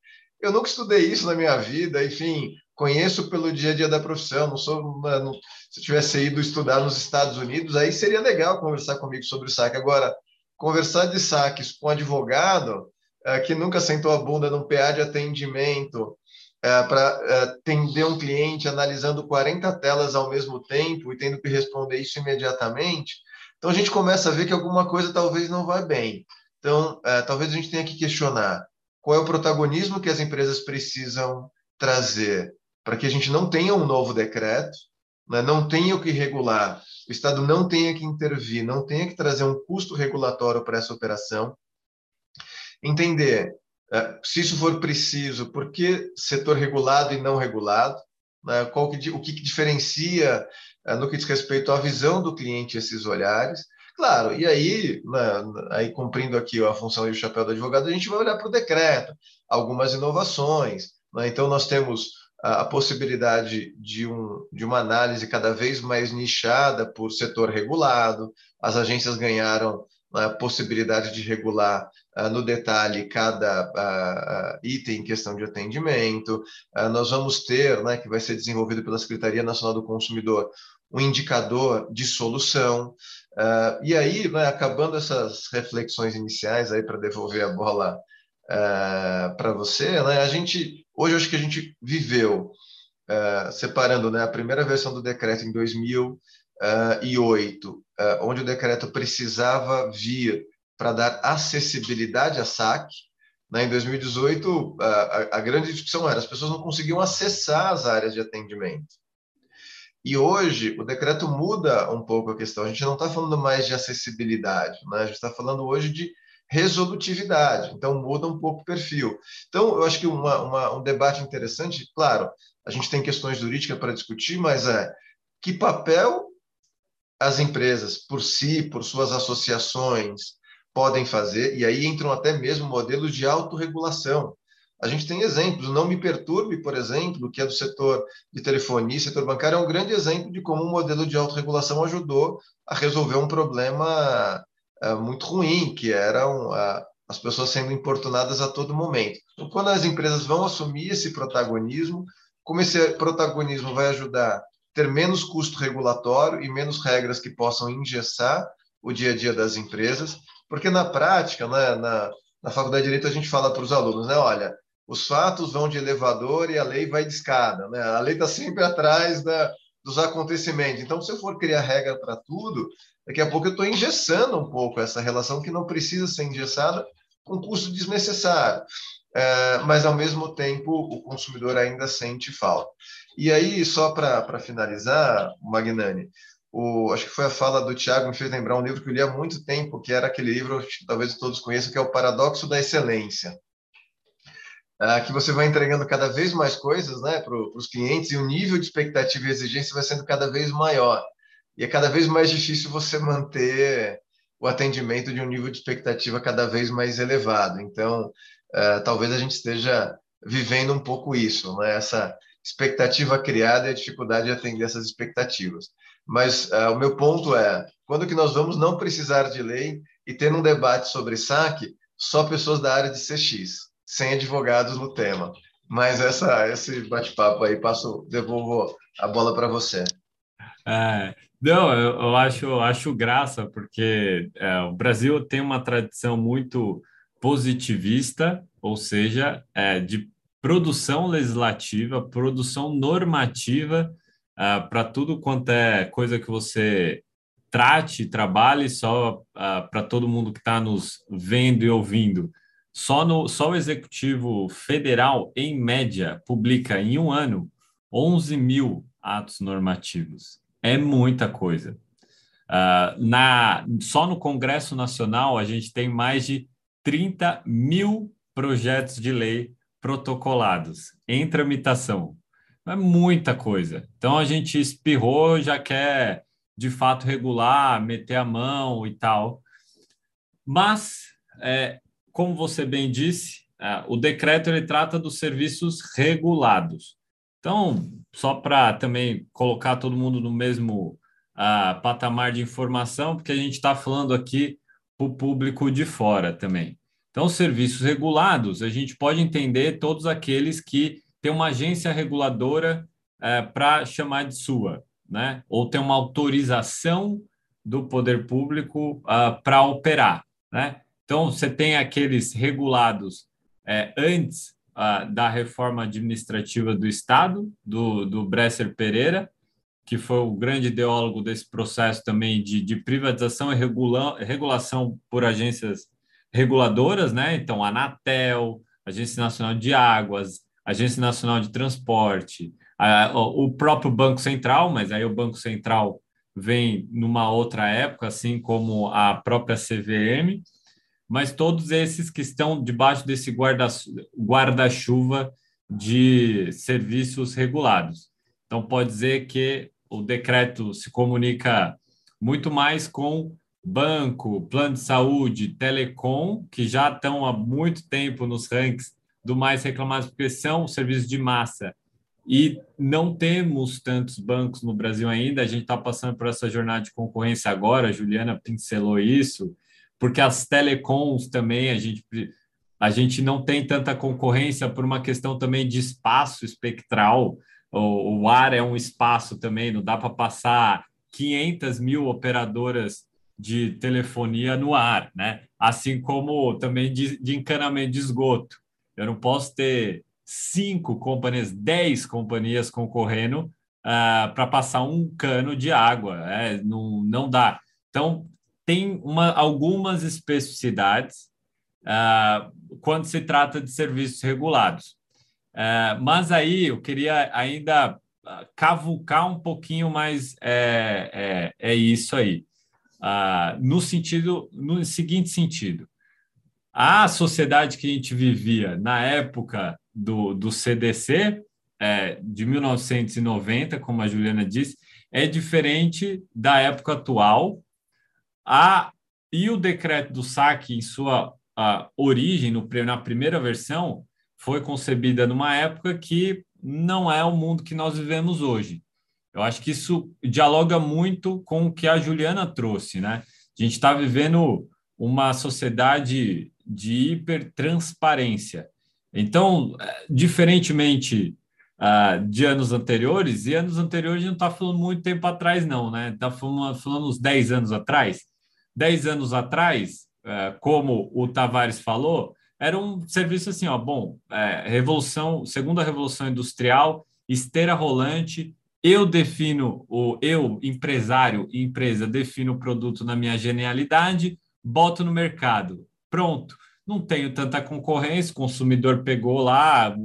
Eu nunca estudei isso na minha vida, enfim, conheço pelo dia a dia da profissão, não sou, não, se tivesse ido estudar nos Estados Unidos, aí seria legal conversar comigo sobre o saque. Agora, conversar de saques com um advogado é, que nunca sentou a bunda num PA de atendimento, é, para é, atender um cliente analisando 40 telas ao mesmo tempo e tendo que responder isso imediatamente, então a gente começa a ver que alguma coisa talvez não vai bem. Então, talvez a gente tenha que questionar qual é o protagonismo que as empresas precisam trazer para que a gente não tenha um novo decreto, né, não tenha o que regular, o Estado não tenha que intervir, não tenha que trazer um custo regulatório para essa operação. Entender é, se isso for preciso, por que setor regulado e não regulado? Né? Qual que, o que, que diferencia é, no que diz respeito à visão do cliente esses olhares? Claro, e aí, né, aí cumprindo aqui a função e o chapéu do advogado, a gente vai olhar para o decreto, algumas inovações. Né? Então, nós temos a, possibilidade de, um, de uma análise cada vez mais nichada por setor regulado, as agências ganharam a possibilidade de regular uh, no detalhe cada uh, item em questão de atendimento. Uh, nós vamos ter, né, que vai ser desenvolvido pela Secretaria Nacional do Consumidor, um indicador de solução. e aí, né, acabando essas reflexões iniciais aí para devolver a bola para você, né, a gente hoje acho que a gente viveu separando né, a primeira versão do decreto em 2000 e 8, onde o decreto precisava vir para dar acessibilidade a saque. Né? Em 2018, a, a grande discussão era as pessoas não conseguiam acessar as áreas de atendimento. E hoje o decreto muda um pouco a questão. A gente não está falando mais de acessibilidade, né? a gente está falando hoje de resolutividade. Então muda um pouco o perfil. Então eu acho que uma, uma, um debate interessante, claro, a gente tem questões jurídicas para discutir, mas é que papel as empresas, por si, por suas associações, podem fazer, e aí entram até mesmo modelos de autorregulação. A gente tem exemplos, Não Me Perturbe, por exemplo, que é do setor de telefonia, setor bancário, é um grande exemplo de como um modelo de autorregulação ajudou a resolver um problema uh, muito ruim, que eram uh, as pessoas sendo importunadas a todo momento. Então, quando as empresas vão assumir esse protagonismo, como esse protagonismo vai ajudar ter menos custo regulatório e menos regras que possam engessar o dia a dia das empresas, porque na prática, né, na, na faculdade de Direito, a gente fala para os alunos, né, olha, os fatos vão de elevador e a lei vai de escada, né? a lei está sempre atrás da, dos acontecimentos. Então, se eu for criar regra para tudo, daqui a pouco eu estou engessando um pouco essa relação que não precisa ser engessada com custo desnecessário. É, mas, ao mesmo tempo, o consumidor ainda sente falta. E aí, só para finalizar, Magnani, o, acho que foi a fala do Tiago me fez lembrar um livro que eu li há muito tempo, que era aquele livro que talvez todos conheçam, que é o Paradoxo da Excelência. Ah, que você vai entregando cada vez mais coisas né, para os clientes e o nível de expectativa e exigência vai sendo cada vez maior. E é cada vez mais difícil você manter o atendimento de um nível de expectativa cada vez mais elevado. Então, uh, talvez a gente esteja vivendo um pouco isso, né? essa expectativa criada e a dificuldade de atender essas expectativas. Mas uh, o meu ponto é, quando que nós vamos não precisar de lei e ter um debate sobre saque só pessoas da área de CX, sem advogados no tema. Mas essa, esse bate-papo aí, passo, devolvo a bola para você. É, não, eu, eu, acho, acho graça, porque é, o Brasil tem uma tradição muito positivista, ou seja, é, de produção legislativa, produção normativa uh, para tudo quanto é coisa que você trate, trabalhe só uh, para todo mundo que está nos vendo e ouvindo. Só, no, só o Executivo Federal, em média, publica em um ano 11 mil atos normativos. É muita coisa. Uh, na, só no Congresso Nacional, a gente tem mais de 30 mil projetos de lei protocolados em tramitação. É muita coisa. Então a gente espirrou, já quer de fato regular, meter a mão e tal. Mas, é, como você bem disse, é, o decreto ele trata dos serviços regulados. Então, só para também colocar todo mundo no mesmo uh, patamar de informação, porque a gente está falando aqui para o público de fora também. Então, serviços regulados, a gente pode entender todos aqueles que têm uma agência reguladora é, para chamar de sua, né? ou tem uma autorização do poder público uh, para operar. Né? Então, você tem aqueles regulados é, antes uh, da reforma administrativa do Estado, do, do Bresser Pereira, que foi o grande ideólogo desse processo também de, de privatização e regula, regulação por agências reguladoras, né? Então, Anatel, Agência Nacional de Águas, Agência Nacional de Transporte, a, o próprio Banco Central, mas aí o Banco Central vem numa outra época, assim como a própria CVM, mas todos esses que estão debaixo desse guarda-chuva de serviços regulados. Então, pode dizer que o decreto se comunica muito mais com banco, plano de saúde, telecom, que já estão há muito tempo nos ranks do mais reclamados, porque são serviços de massa. E não temos tantos bancos no Brasil ainda. A gente está passando por essa jornada de concorrência agora. A Juliana pincelou isso, porque as telecoms também a gente a gente não tem tanta concorrência por uma questão também de espaço espectral o, o ar é um espaço também, não dá para passar 500 mil operadoras de telefonia no ar, né? Assim como também de, de encanamento de esgoto. Eu não posso ter cinco companhias, dez companhias concorrendo uh, ah, para passar um cano de água. É, não, não dá. Então, tem uma, algumas especificidades uh, quando se trata de serviços regulados. É, mas aí eu queria ainda ah, cavucar um pouquinho mais é, é, é isso aí. Ah, no sentido, no seguinte sentido, a sociedade que a gente vivia na época do, do CDC, é, de 1990, como a Juliana disse, é diferente da época atual. A, e o decreto do saque, em sua origem, no, na primeira versão, foi concebida numa época que não é o mundo que nós vivemos hoje. Eu acho que isso dialoga muito com o que a Juliana trouxe, né? A gente está vivendo uma sociedade de hipertransparência. Então, é, diferentemente uh, de anos anteriores, e anos anteriores a não está falando muito tempo atrás, não, né? Está falando, falando uns 10 anos atrás. 10 anos atrás, uh, como o Tavares falou, era um serviço assim, ó, bom, é, revolução, segunda revolução industrial, esteira rolante, eu defino o eu empresário empresa defino o produto na minha genialidade, boto no mercado, pronto. Não tenho tanta concorrência, o consumidor pegou lá,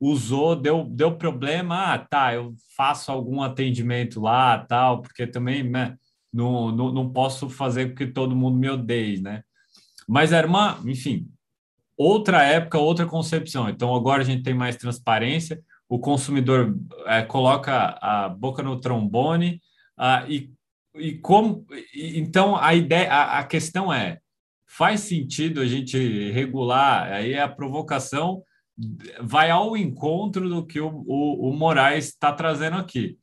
usou, deu, deu problema, ah, tá, eu faço algum atendimento lá, tal, porque também né, não, não, não posso fazer porque todo mundo me odeia, né? Mas era uma, enfim, outra época, outra concepção. Então, agora a gente tem mais transparência, o consumidor é, coloca a boca no trombone uh, e, e como. E, então, a ideia, a, a, questão é: faz sentido a gente regular? Aí a provocação vai ao encontro do que o, o, o Moraes está trazendo aqui.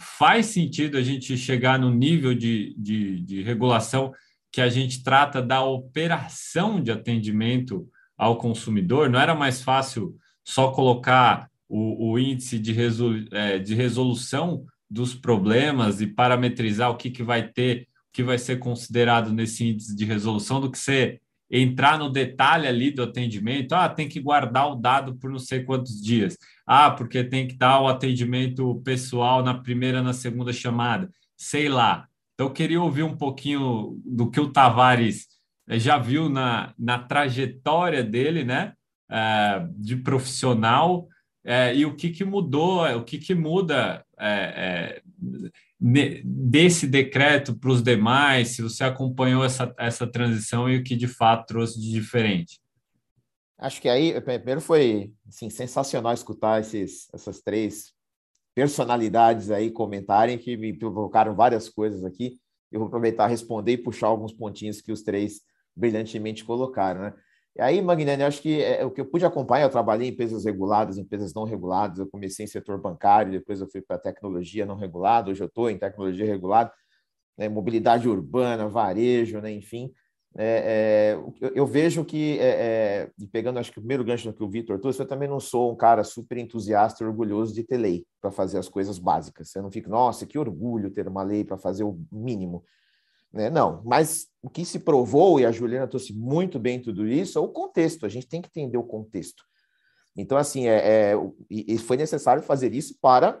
Faz sentido a gente chegar no nível de, de, de regulação que a gente trata da operação de atendimento ao consumidor? Não era mais fácil só colocar o, o índice de, é, de resolução dos problemas e parametrizar o que, que vai ter, o que vai ser considerado nesse índice de resolução, do que você entrar no detalhe ali do atendimento? Ah, tem que guardar o dado por não sei quantos dias. Ah, porque tem que dar o atendimento pessoal na primeira, na segunda chamada. Sei lá. Então, eu queria ouvir um pouquinho do que o Tavares é, já viu na, na trajetória dele, né, é, de profissional, é, e o que, que mudou, o que, que muda é, desse decreto para os demais, se você acompanhou essa, essa transição e o que de fato trouxe de diferente. Acho que aí, primeiro foi assim, sensacional escutar esses, essas três personalidades aí comentarem que me provocaram várias coisas aqui. Eu vou aproveitar responder e puxar alguns pontinhos que os três brilhantemente colocaram, né? E aí, Magnani, acho que é, o que eu pude acompanhar, eu trabalhei em empresas reguladas, empresas não reguladas, eu comecei em setor bancário, depois eu fui para tecnologia não regulada, hoje eu estou em tecnologia regulada, né, mobilidade urbana, varejo, né, enfim. É, é, eu vejo que, é, é pegando acho que o primeiro gancho que o Vitor trouxe, eu também não sou um cara super entusiasta e orgulhoso de ter lei para fazer as coisas básicas. Eu não fico, nossa, que orgulho ter uma lei para fazer o mínimo. Né? Não, mas o que se provou, e a Juliana trouxe muito bem tudo isso, é o contexto. A gente tem que entender o contexto. Então, assim, é, é, e foi necessário fazer isso para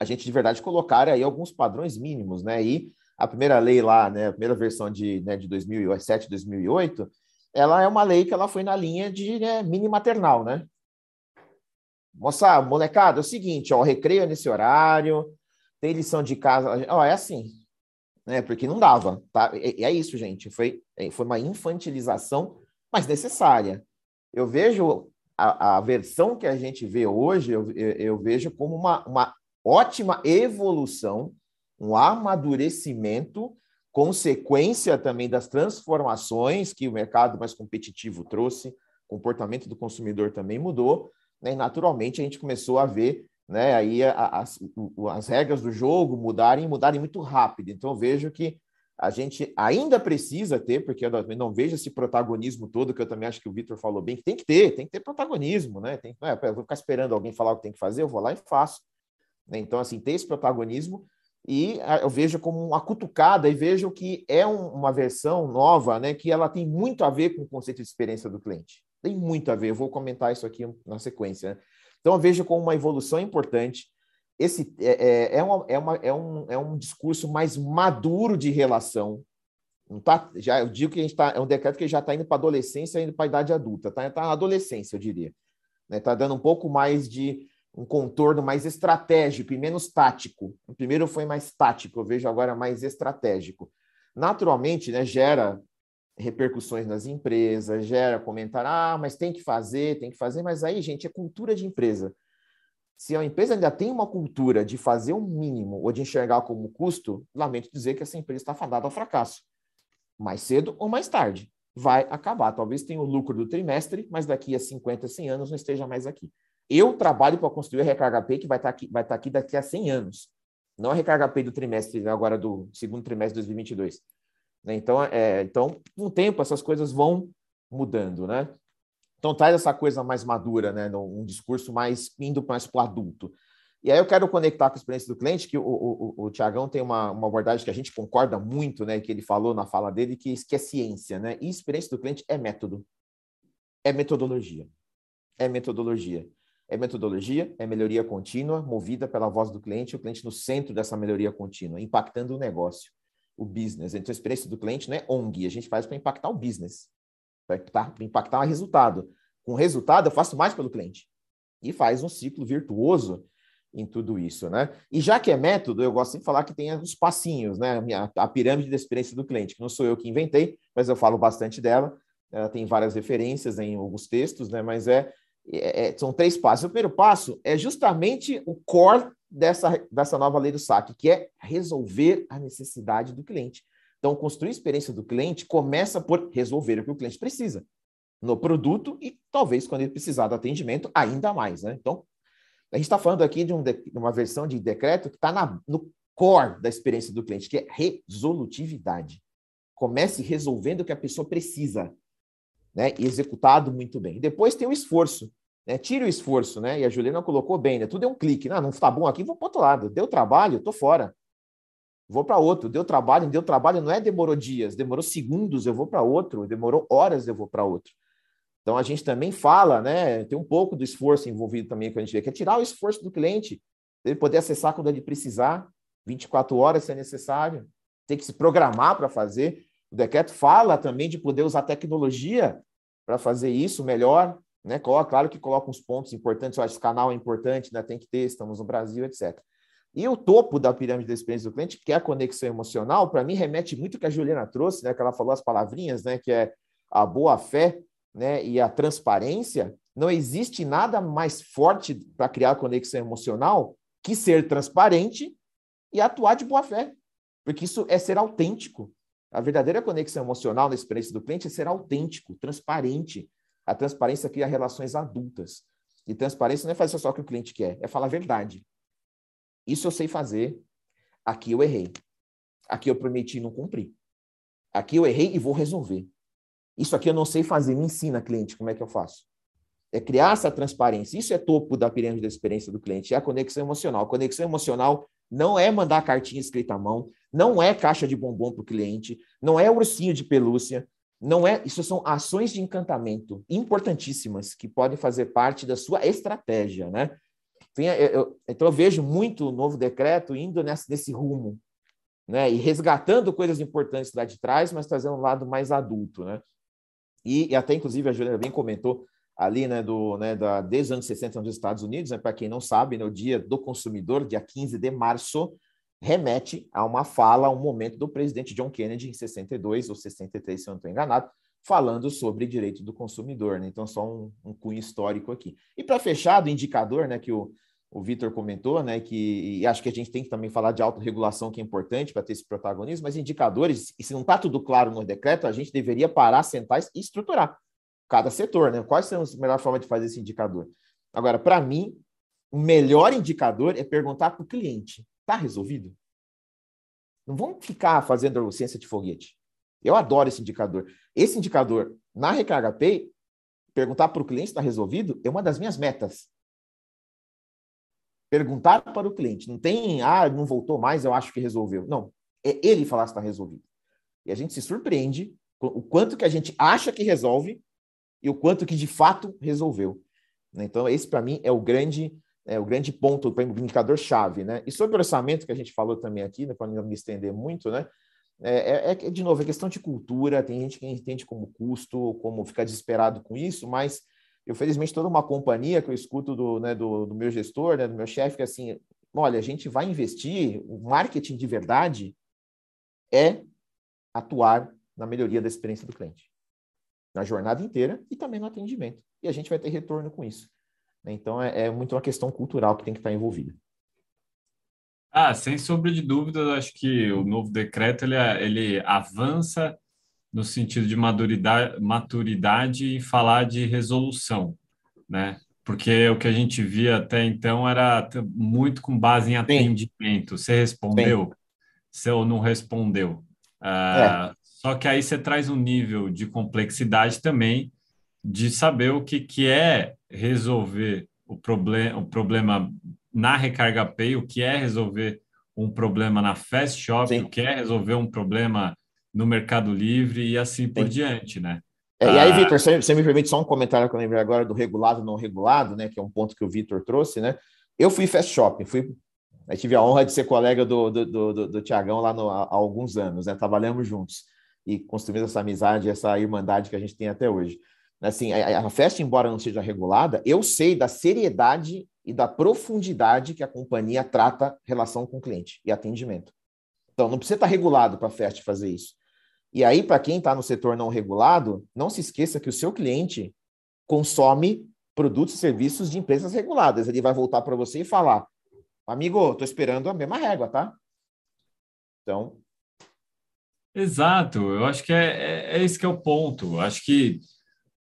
a gente, de verdade, colocar aí alguns padrões mínimos, né? E a primeira lei lá, né, a primeira versão de, né, de 2007, 2008, ela é uma lei que ela foi na linha de né, mini maternal, né? Moça, molecada, é o seguinte, ó, recreio nesse horário, tem lição de casa, ó, é assim, né? Porque não dava, tá? E, é isso, gente, foi, é, foi uma infantilização, mas necessária. Eu vejo a, a versão que a gente vê hoje, eu, eu, eu vejo como uma, uma ótima evolução, um amadurecimento, consequência também das transformações que o mercado mais competitivo trouxe, o comportamento do consumidor também mudou, né? naturalmente a gente começou a ver né, aí as, as regras do jogo mudarem mudarem muito rápido. Então vejo que a gente ainda precisa ter, porque eu não vejo esse protagonismo todo, que eu também acho que o Vitor falou bem, que tem que ter, tem que ter protagonismo, né? Tem, não é, eu vou ficar esperando alguém falar o que tem que fazer, eu vou lá e faço. Né? Então, assim, ter esse protagonismo e eu vejo como uma cutucada e vejo que é um, uma versão nova, né, que ela tem muito a ver com o conceito de experiência do cliente. Tem muito a ver, eu vou comentar isso aqui na sequência. Né? Então, eu vejo como uma evolução importante. Esse é, é, é, uma, é, uma, é, um, é um discurso mais maduro de relação. Não tá, já, eu digo que a gente tá, é um decreto que já está indo para adolescência, indo para a idade adulta. Está tá na adolescência, eu diria. Está né? Tá dando um pouco mais de um contorno mais estratégico e menos tático. O primeiro foi mais tático, eu vejo agora mais estratégico. Naturalmente, né, gera repercussões nas empresas, gera comentário, ah, mas tem que fazer, tem que fazer, mas aí, gente, é cultura de empresa. Se a empresa ainda tem uma cultura de fazer o um mínimo ou de enxergar como custo, lamento dizer que essa empresa está fadada ao fracasso. Mais cedo ou mais tarde. Vai acabar. Talvez tenha o lucro do trimestre, mas daqui a 50, 100 anos não esteja mais aqui. Eu trabalho para construir a Recarga Pay que vai estar, tá aqui, vai estar tá aqui daqui a 100 anos. Não a Recarga Pay do trimestre, agora do segundo trimestre de 2022. Né? Então, é, então, com o tempo, essas coisas vão mudando, né? Então, traz essa coisa mais madura, né? Um discurso mais indo mais para o adulto. E aí eu quero conectar com a experiência do cliente, que o, o, o, Tiagão tem uma, uma abordagem que a gente concorda muito, né? Que ele falou na fala dele, que, que é ciência, né? E experiência do cliente é método. É metodologia. É metodologia é metodologia, é melhoria contínua, movida pela voz do cliente, o cliente no centro dessa melhoria contínua, impactando o negócio, o business. Então, a experiência do cliente não é ONG, a gente faz para impactar o business, para impactar o resultado. Com o resultado, eu faço mais pelo cliente. E faz um ciclo virtuoso em tudo isso, né? E já que é método, eu gosto de falar que tem os passinhos, né? A, a pirâmide da experiência do cliente, que não sou eu que inventei, mas eu falo bastante dela. Ela tem várias referências em alguns textos, né? Mas é é, é, são três passos. O primeiro passo é justamente o core dessa, dessa nova lei do saque, que é resolver a necessidade do cliente. Então, construir a experiência do cliente começa por resolver o que o cliente precisa no produto e talvez quando ele precisar do atendimento, ainda mais. Né? Então, a gente está falando aqui de, um de, uma versão de decreto que está no core da experiência do cliente, que é resolutividade. Comece resolvendo o que a pessoa precisa, né? E executado muito bem. Depois tem o esforço. Né? Tire o esforço, né? E a Juliana colocou bem, né? Tudo é um clique. Não, não está bom aqui, vou para outro lado. Deu trabalho, estou fora. Vou para outro. Deu trabalho, deu trabalho, não é demorou dias, demorou segundos, eu vou para outro. Demorou horas, eu vou para outro. Então a gente também fala, né? Tem um pouco do esforço envolvido também que a gente vê, que é tirar o esforço do cliente, ele poder acessar quando ele precisar, 24 horas se é necessário, tem que se programar para fazer. O decreto fala também de poder usar tecnologia para fazer isso melhor, né? Claro que coloca uns pontos importantes, eu acho que esse canal é importante, né? tem que ter, estamos no Brasil, etc. E o topo da pirâmide da experiência do cliente, que é a conexão emocional, para mim remete muito ao que a Juliana trouxe, né? que ela falou as palavrinhas, né? que é a boa-fé né? e a transparência. Não existe nada mais forte para criar conexão emocional que ser transparente e atuar de boa-fé, porque isso é ser autêntico. A verdadeira conexão emocional na experiência do cliente é ser autêntico, transparente. A transparência cria relações adultas. E transparência não é fazer só o que o cliente quer, é falar a verdade. Isso eu sei fazer, aqui eu errei. Aqui eu prometi e não cumpri. Aqui eu errei e vou resolver. Isso aqui eu não sei fazer, me ensina, cliente, como é que eu faço. É criar essa transparência. Isso é topo da pirâmide da experiência do cliente, é a conexão emocional. A conexão emocional não é mandar cartinha escrita à mão, não é caixa de bombom para o cliente, não é ursinho de pelúcia, não é, isso são ações de encantamento importantíssimas que podem fazer parte da sua estratégia, né? então eu vejo muito o novo decreto indo nesse, nesse rumo, né? E resgatando coisas importantes lá de trás, mas trazendo um lado mais adulto, né? E, e até inclusive a Juliana bem comentou ali, né, do, né, da, desde os anos 60 nos Estados Unidos, né, para quem não sabe, no né, dia do consumidor, dia 15 de março, remete a uma fala, a um momento do presidente John Kennedy em 62 ou 63, se eu não estou enganado, falando sobre direito do consumidor. Né? Então, só um, um cunho histórico aqui. E para fechar, do indicador né, que o, o Vitor comentou, né, que acho que a gente tem que também falar de autorregulação, que é importante para ter esse protagonismo, mas indicadores, e se não está tudo claro no decreto, a gente deveria parar, sentar e estruturar cada setor, né? Quais são as melhores formas de fazer esse indicador? Agora, para mim, o melhor indicador é perguntar para o cliente: está resolvido? Não vamos ficar fazendo ciência de foguete. Eu adoro esse indicador. Esse indicador na Recarga Pay, perguntar para o cliente está resolvido, é uma das minhas metas. Perguntar para o cliente. Não tem, ah, não voltou mais, eu acho que resolveu. Não. É ele falar se está resolvido. E a gente se surpreende o quanto que a gente acha que resolve e o quanto que de fato resolveu. Né? Então, esse para mim é o grande é o grande ponto, o indicador chave, né? E sobre o orçamento que a gente falou também aqui, né, para não me estender muito, né? É, é, é, de novo, é questão de cultura, tem gente que entende como custo, como ficar desesperado com isso, mas eu, felizmente, toda uma companhia que eu escuto do, né, do, do meu gestor, né, do meu chefe, que é assim, olha, a gente vai investir, o marketing de verdade é atuar na melhoria da experiência do cliente na jornada inteira e também no atendimento. E a gente vai ter retorno com isso. Então, é, é muito uma questão cultural que tem que estar envolvida. Ah, sem sombra de dúvida, acho que o novo decreto ele, ele avança no sentido de maturidade, maturidade e falar de resolução, né? Porque o que a gente via até então era muito com base em atendimento. Sim. Você respondeu? Sim. Você ou não respondeu? Ah, é. Só que aí você traz um nível de complexidade também de saber o que, que é resolver o, problem, o problema na Recarga Pay, o que é resolver um problema na Fast Shop, Sim. o que é resolver um problema no Mercado Livre e assim Sim. por diante, né? É, e aí, ah, Vitor, você, você me permite só um comentário que eu lembrei agora do regulado não regulado, né? Que é um ponto que o Vitor trouxe, né? Eu fui Fast Shop, fui eu tive a honra de ser colega do, do, do, do Tiagão lá no, há alguns anos, né? Trabalhamos juntos e construímos essa amizade, essa irmandade que a gente tem até hoje. Assim, a, a festa, embora não seja regulada, eu sei da seriedade e da profundidade que a companhia trata relação com o cliente e atendimento. Então, não precisa estar regulado para a festa fazer isso. E aí, para quem está no setor não regulado, não se esqueça que o seu cliente consome produtos e serviços de empresas reguladas. Ele vai voltar para você e falar: amigo, estou esperando a mesma régua, tá? Então, Exato, eu acho que é, é, é esse que é o ponto. Acho que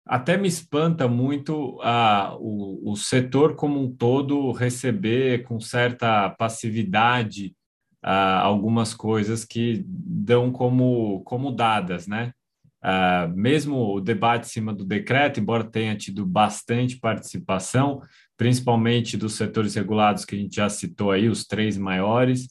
até me espanta muito a, o, o setor como um todo receber com certa passividade a, algumas coisas que dão como, como dadas, né? Uh, mesmo o debate em cima do decreto, embora tenha tido bastante participação, principalmente dos setores regulados que a gente já citou aí, os três maiores,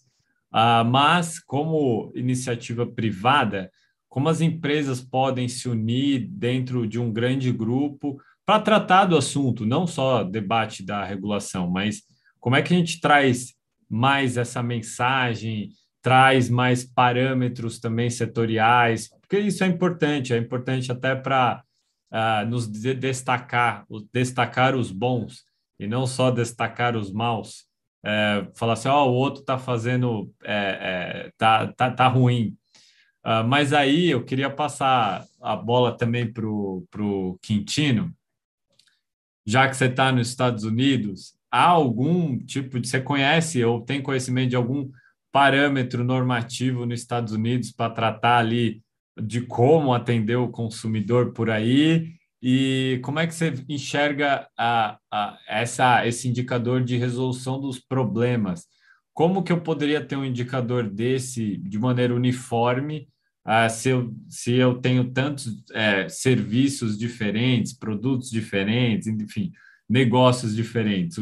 Uh, mas, como iniciativa privada, como as empresas podem se unir dentro de um grande grupo para tratar do assunto, não só debate da regulação, mas como é que a gente traz mais essa mensagem, traz mais parâmetros também setoriais, porque isso é importante, é importante até para uh, ah, nos destacar, destacar os bons e não só destacar os maus é, falar assim, ó, oh, o outro está fazendo, é, é, tá, tá, tá ruim. Uh, mas aí eu queria passar a bola também para o Quintino, já que você está nos Estados Unidos, há algum tipo de, você conhece ou tem conhecimento de algum parâmetro normativo nos Estados Unidos para tratar ali de como atender o consumidor por aí e como é que você enxerga a, a, essa, esse indicador de resolução dos problemas? Como que eu poderia ter um indicador desse de maneira uniforme uh, se, eu, se eu tenho tantos é, serviços diferentes, produtos diferentes, enfim, negócios diferentes?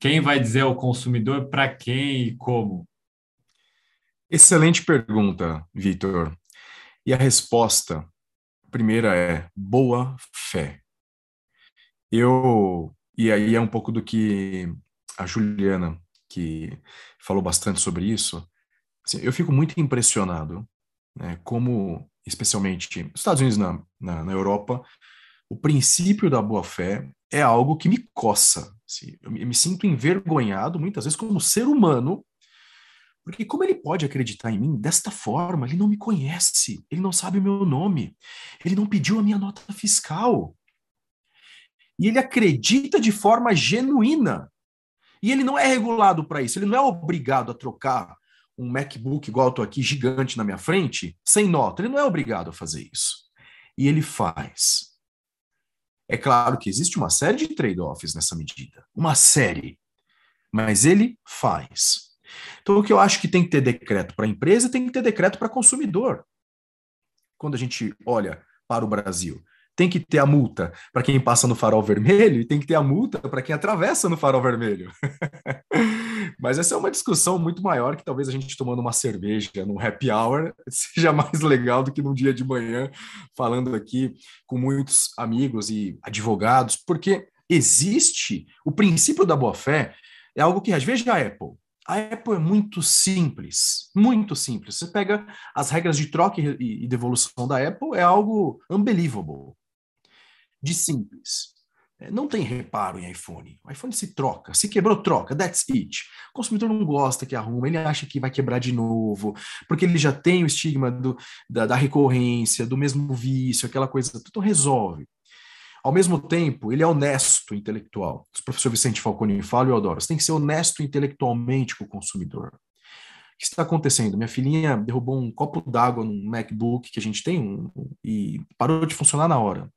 Quem vai dizer ao consumidor para quem e como? Excelente pergunta, Vitor. E a resposta A primeira é boa fé. Eu, e aí é um pouco do que a Juliana, que falou bastante sobre isso, assim, eu fico muito impressionado, né, como, especialmente nos Estados Unidos, na, na, na Europa, o princípio da boa-fé é algo que me coça. Assim, eu, me, eu me sinto envergonhado, muitas vezes, como ser humano, porque como ele pode acreditar em mim desta forma? Ele não me conhece, ele não sabe o meu nome, ele não pediu a minha nota fiscal. E ele acredita de forma genuína. E ele não é regulado para isso, ele não é obrigado a trocar um MacBook igual eu estou aqui, gigante na minha frente, sem nota. Ele não é obrigado a fazer isso. E ele faz. É claro que existe uma série de trade-offs nessa medida. Uma série. Mas ele faz. Então, o que eu acho que tem que ter decreto para a empresa tem que ter decreto para consumidor. Quando a gente olha para o Brasil, tem que ter a multa para quem passa no farol vermelho e tem que ter a multa para quem atravessa no farol vermelho. Mas essa é uma discussão muito maior que talvez a gente tomando uma cerveja num happy hour seja mais legal do que num dia de manhã falando aqui com muitos amigos e advogados, porque existe o princípio da boa-fé, é algo que às vezes a Apple a Apple é muito simples, muito simples. Você pega as regras de troca e devolução da Apple, é algo unbelievable de simples. É, não tem reparo em iPhone. O iPhone se troca. Se quebrou, troca. That's it. O consumidor não gosta que arruma, ele acha que vai quebrar de novo, porque ele já tem o estigma do, da, da recorrência, do mesmo vício, aquela coisa. Tudo resolve. Ao mesmo tempo, ele é honesto intelectual. O professor Vicente Falcone fala eu adoro. Você tem que ser honesto intelectualmente com o consumidor. O que está acontecendo? Minha filhinha derrubou um copo d'água num MacBook que a gente tem um, e parou de funcionar na hora.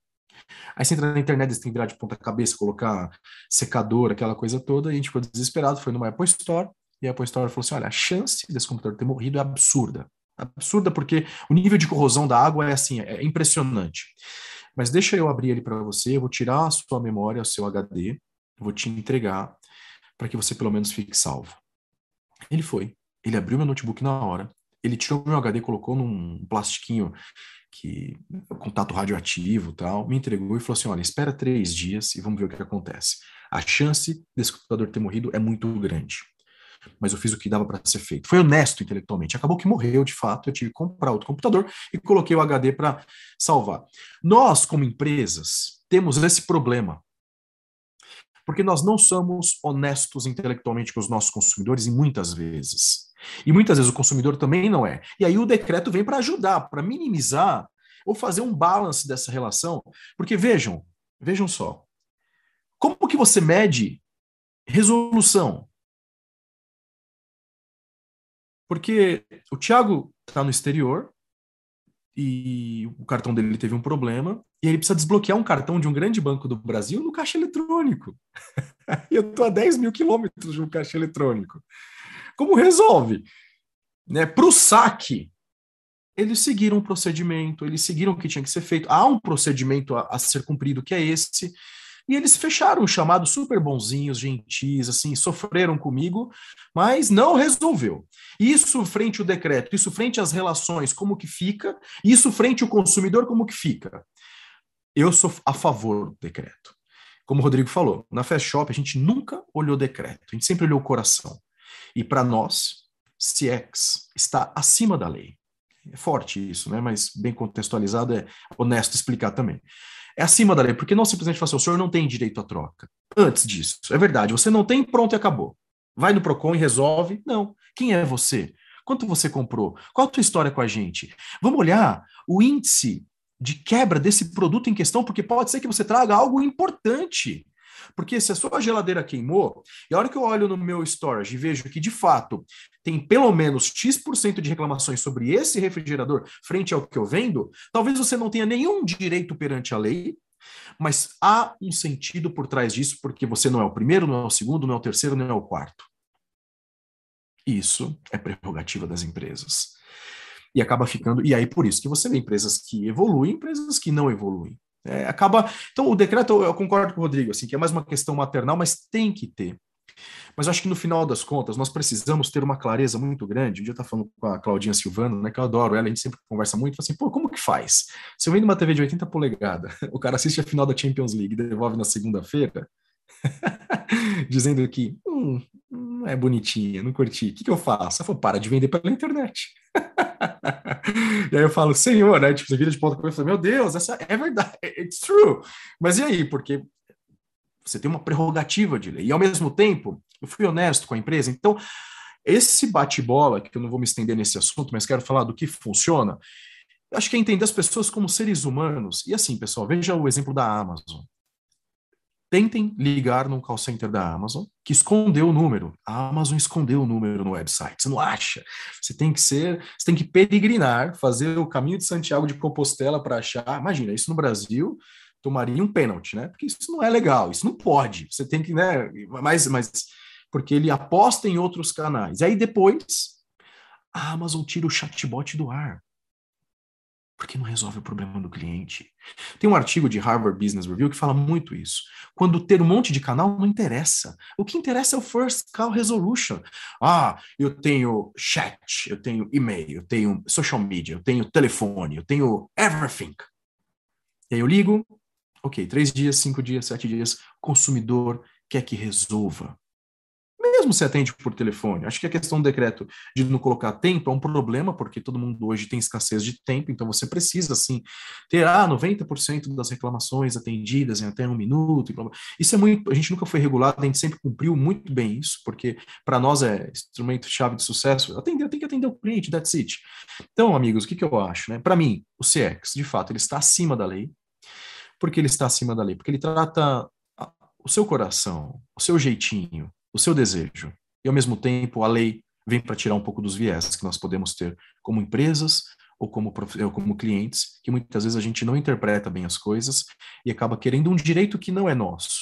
Aí você entra na internet, você tem que virar de ponta cabeça, colocar secador, aquela coisa toda, e a gente ficou desesperado, foi numa Apple Store, e a Apple Store falou assim, olha, a chance desse computador ter morrido é absurda. Absurda porque o nível de corrosão da água é assim, é impressionante. Mas deixa eu abrir ele para você, eu vou tirar a sua memória, o seu HD, vou te entregar para que você pelo menos fique salvo. Ele foi. Ele abriu meu notebook na hora, ele tirou meu HD, colocou num plastiquinho que contato radioativo tal, me entregou e falou assim: olha, espera três dias e vamos ver o que acontece. A chance desse computador ter morrido é muito grande. Mas eu fiz o que dava para ser feito. Foi honesto intelectualmente. Acabou que morreu de fato. Eu tive que comprar outro computador e coloquei o HD para salvar. Nós, como empresas, temos esse problema. Porque nós não somos honestos intelectualmente com os nossos consumidores e muitas vezes. E muitas vezes o consumidor também não é. E aí o decreto vem para ajudar, para minimizar ou fazer um balance dessa relação. Porque vejam, vejam só. Como que você mede resolução? Porque o Thiago está no exterior e o cartão dele teve um problema e ele precisa desbloquear um cartão de um grande banco do Brasil no caixa eletrônico. eu estou a 10 mil quilômetros de um caixa eletrônico. Como resolve? Né? Para o saque, eles seguiram o procedimento, eles seguiram o que tinha que ser feito. Há um procedimento a, a ser cumprido que é esse. E eles fecharam o chamado super bonzinhos, gentis, assim, sofreram comigo, mas não resolveu. Isso frente ao decreto, isso frente às relações, como que fica, isso frente ao consumidor, como que fica. Eu sou a favor do decreto. Como o Rodrigo falou, na Fast Shop a gente nunca olhou decreto, a gente sempre olhou o coração. E para nós, CX está acima da lei. É forte isso, né? mas bem contextualizado, é honesto explicar também. É acima da lei, porque não simplesmente fala assim, o senhor não tem direito à troca. Antes disso, é verdade, você não tem, pronto e acabou. Vai no PROCON e resolve. Não. Quem é você? Quanto você comprou? Qual a tua história com a gente? Vamos olhar o índice de quebra desse produto em questão, porque pode ser que você traga algo importante. Porque se a sua geladeira queimou, e a hora que eu olho no meu storage e vejo que de fato tem pelo menos X% de reclamações sobre esse refrigerador frente ao que eu vendo, talvez você não tenha nenhum direito perante a lei, mas há um sentido por trás disso, porque você não é o primeiro, não é o segundo, não é o terceiro, não é o quarto. Isso é prerrogativa das empresas. E acaba ficando. E aí, por isso que você vê empresas que evoluem, empresas que não evoluem. É, acaba. Então, o decreto, eu concordo com o Rodrigo, assim, que é mais uma questão maternal, mas tem que ter. Mas acho que no final das contas, nós precisamos ter uma clareza muito grande. Um dia eu estava falando com a Claudinha Silvano, né, que eu adoro ela, a gente sempre conversa muito, assim, pô, como que faz? Se eu vendo uma TV de 80 polegadas, o cara assiste a final da Champions League e devolve na segunda-feira, dizendo que hum, não é bonitinha, não curti, o que, que eu faço? Eu falo, para de vender pela internet. e aí eu falo, senhor, né? Tipo, você vira de ponta com meu Deus, essa é verdade, it's true. Mas e aí? Porque você tem uma prerrogativa de lei. E ao mesmo tempo, eu fui honesto com a empresa. Então, esse bate-bola, que eu não vou me estender nesse assunto, mas quero falar do que funciona, acho que é entender as pessoas como seres humanos. E assim, pessoal, veja o exemplo da Amazon. Tentem ligar no call center da Amazon, que escondeu o número. A Amazon escondeu o número no website. Você não acha? Você tem que ser, você tem que peregrinar, fazer o caminho de Santiago de Compostela para achar. Imagina, isso no Brasil, tomaria um pênalti, né? Porque isso não é legal, isso não pode. Você tem que, né? Mas, mas porque ele aposta em outros canais. Aí depois a Amazon tira o chatbot do ar. Porque não resolve o problema do cliente. Tem um artigo de Harvard Business Review que fala muito isso. Quando ter um monte de canal não interessa. O que interessa é o first call resolution. Ah, eu tenho chat, eu tenho e-mail, eu tenho social media, eu tenho telefone, eu tenho everything. E aí eu ligo, Ok, três dias, cinco dias, sete dias, consumidor quer que resolva. Mesmo se atende por telefone. Acho que a questão do decreto de não colocar tempo é um problema, porque todo mundo hoje tem escassez de tempo, então você precisa, assim, ter ah, 90% das reclamações atendidas em até um minuto. Isso é muito. A gente nunca foi regulado, a gente sempre cumpriu muito bem isso, porque para nós é instrumento-chave de sucesso. Atender, tem que atender o cliente, that's it. Então, amigos, o que, que eu acho? Né? Para mim, o CX, de fato, ele está acima da lei porque ele está acima da lei? Porque ele trata o seu coração, o seu jeitinho, o seu desejo. E, ao mesmo tempo, a lei vem para tirar um pouco dos viés que nós podemos ter como empresas ou como, ou como clientes, que muitas vezes a gente não interpreta bem as coisas e acaba querendo um direito que não é nosso.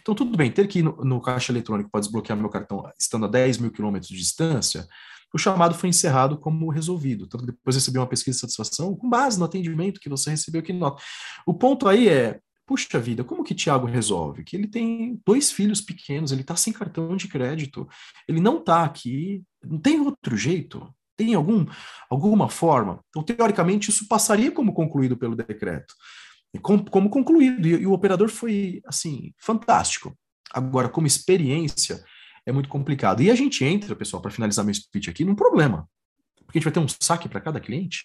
Então, tudo bem, ter que ir no, no caixa eletrônico para desbloquear meu cartão estando a 10 mil quilômetros de distância, o chamado foi encerrado como resolvido. Tanto que depois recebi uma pesquisa de satisfação com base no atendimento que você recebeu aqui nota. O ponto aí é, puxa vida, como que Tiago resolve? Que ele tem dois filhos pequenos, ele está sem cartão de crédito, ele não está aqui, não tem outro jeito? Tem algum, alguma forma? Então, teoricamente, isso passaria como concluído pelo decreto. Como, como concluído, e, e o operador foi, assim, fantástico. Agora, como experiência, é muito complicado. E a gente entra, pessoal, para finalizar meu speech aqui, num problema. Porque a gente vai ter um saque para cada cliente.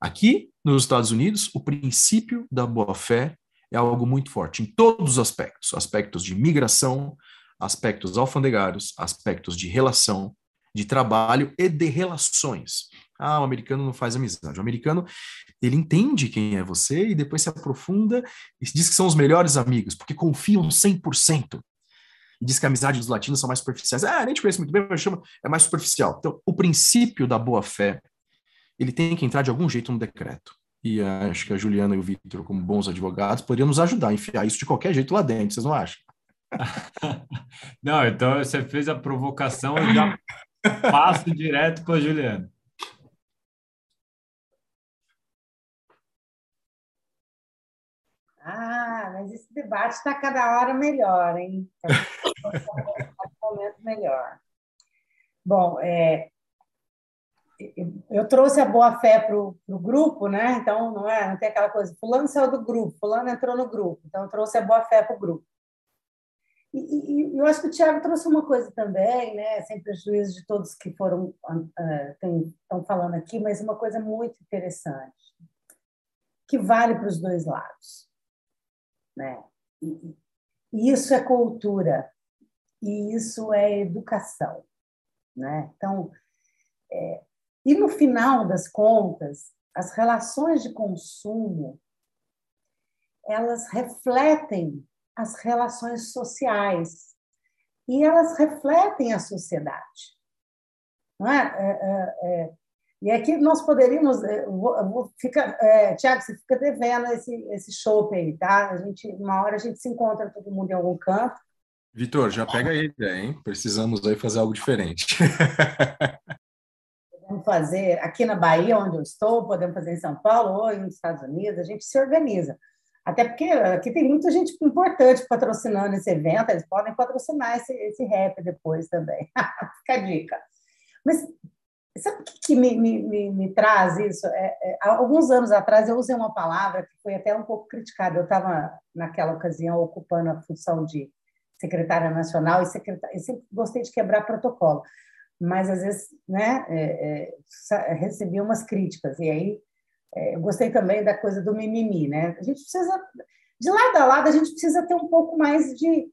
Aqui, nos Estados Unidos, o princípio da boa-fé é algo muito forte em todos os aspectos: aspectos de migração, aspectos alfandegários, aspectos de relação, de trabalho e de relações. Ah, o americano não faz amizade. O americano, ele entende quem é você e depois se aprofunda e diz que são os melhores amigos, porque confiam 100% diz que a amizade dos latinos são mais superficiais. Ah, nem te conheço muito bem, mas chama, é mais superficial. Então, o princípio da boa-fé, ele tem que entrar de algum jeito no decreto. E uh, acho que a Juliana e o Vitor, como bons advogados, poderiam nos ajudar a enfiar isso de qualquer jeito lá dentro, vocês não acham? não, então você fez a provocação e já passo direto para a Juliana. Ah, mas esse debate está cada hora melhor, hein? Cada momento melhor. Bom, é, eu trouxe a boa fé para o grupo, né? Então, não é, não tem aquela coisa, fulano saiu do grupo, fulano entrou no grupo, então eu trouxe a boa fé para o grupo. E, e, eu acho que o Tiago trouxe uma coisa também, né? Sem prejuízo de todos que foram uh, estão falando aqui, mas uma coisa muito interessante que vale para os dois lados né? E, e isso é cultura e isso é educação, né? Então, é, e no final das contas, as relações de consumo elas refletem as relações sociais e elas refletem a sociedade. Não é? é, é, é e aqui nós poderíamos, fica, é, Tiago, você fica devendo esse, esse show aí, tá? A gente, uma hora a gente se encontra todo mundo em algum canto. Vitor, já pega aí, hein? Precisamos aí fazer algo diferente. podemos fazer aqui na Bahia, onde eu estou, podemos fazer em São Paulo ou nos Estados Unidos, a gente se organiza. Até porque aqui tem muita gente importante patrocinando esse evento, eles podem patrocinar esse, esse rap depois também. Fica a dica. Mas sabe o que, que me, me, me, traz isso? É, é, alguns anos atrás eu usei uma palavra que foi até um pouco criticada. Eu estava, naquela ocasião, ocupando a função de secretária nacional e, secretária, e sempre gostei de quebrar protocolo. Mas, às vezes, né, é, é, recebi umas críticas. E aí é, eu gostei também da coisa do mimimi, né? A gente precisa, de lado a lado, a gente precisa ter um pouco mais de,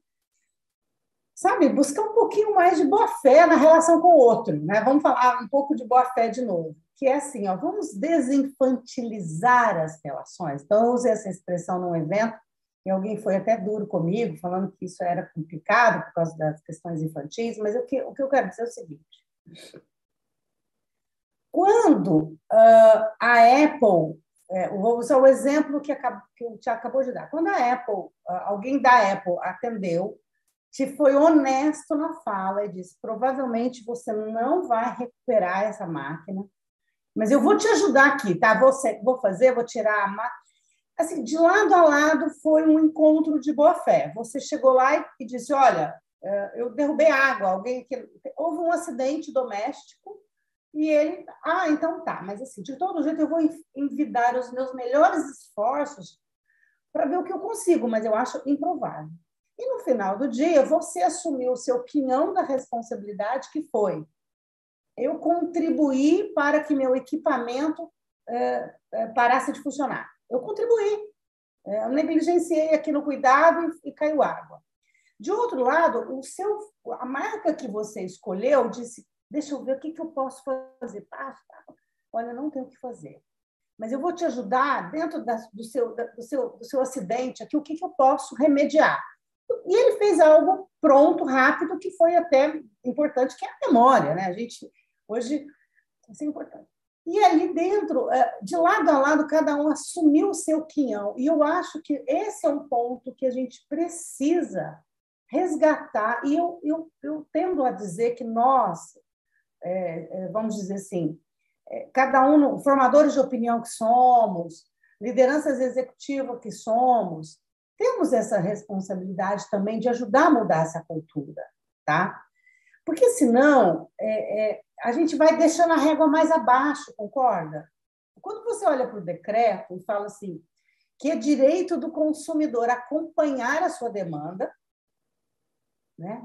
sabe, buscar um pouquinho mais de boa fé na relação com o outro, né? Vamos falar um pouco de boa fé de novo, que é assim, ó, vamos desinfantilizar as relações. Então, eu usei essa expressão num evento e alguém foi até duro comigo, falando que isso era complicado por causa das questões infantis, mas o que, o que eu quero dizer é o seguinte: quando uh, a Apple, é, vou usar o exemplo que, acabou, que o Tiago acabou de dar, quando a Apple, uh, alguém da Apple atendeu, te foi honesto na fala e disse: provavelmente você não vai recuperar essa máquina, mas eu vou te ajudar aqui, tá? Vou, vou fazer, vou tirar a máquina. Assim, de lado a lado foi um encontro de boa fé. Você chegou lá e disse: olha, eh, eu derrubei água, alguém que houve um acidente doméstico e ele, ah, então tá, mas assim, de todo jeito eu vou envidar os meus melhores esforços para ver o que eu consigo, mas eu acho improvável. E no final do dia, você assumiu o seu quinhão da responsabilidade, que foi eu contribuí para que meu equipamento é, é, parasse de funcionar. Eu contribuí. É, eu negligenciei aqui no cuidado e, e caiu água. De outro lado, o seu, a marca que você escolheu disse: Deixa eu ver o que, que eu posso fazer. Ah, olha, não tenho o que fazer. Mas eu vou te ajudar dentro da, do, seu, da, do, seu, do seu acidente aqui, o que, que eu posso remediar. E ele fez algo pronto, rápido, que foi até importante, que é a memória. Né? A gente, hoje, isso é importante. E ali dentro, é, de lado a lado, cada um assumiu o seu quinhão. E eu acho que esse é um ponto que a gente precisa resgatar. E eu, eu, eu tendo a dizer que nós, é, é, vamos dizer assim, é, cada um, formadores de opinião que somos, lideranças executivas que somos, temos essa responsabilidade também de ajudar a mudar essa cultura, tá? Porque senão é, é, a gente vai deixando a régua mais abaixo, concorda? Quando você olha para o decreto e fala assim, que é direito do consumidor acompanhar a sua demanda, né?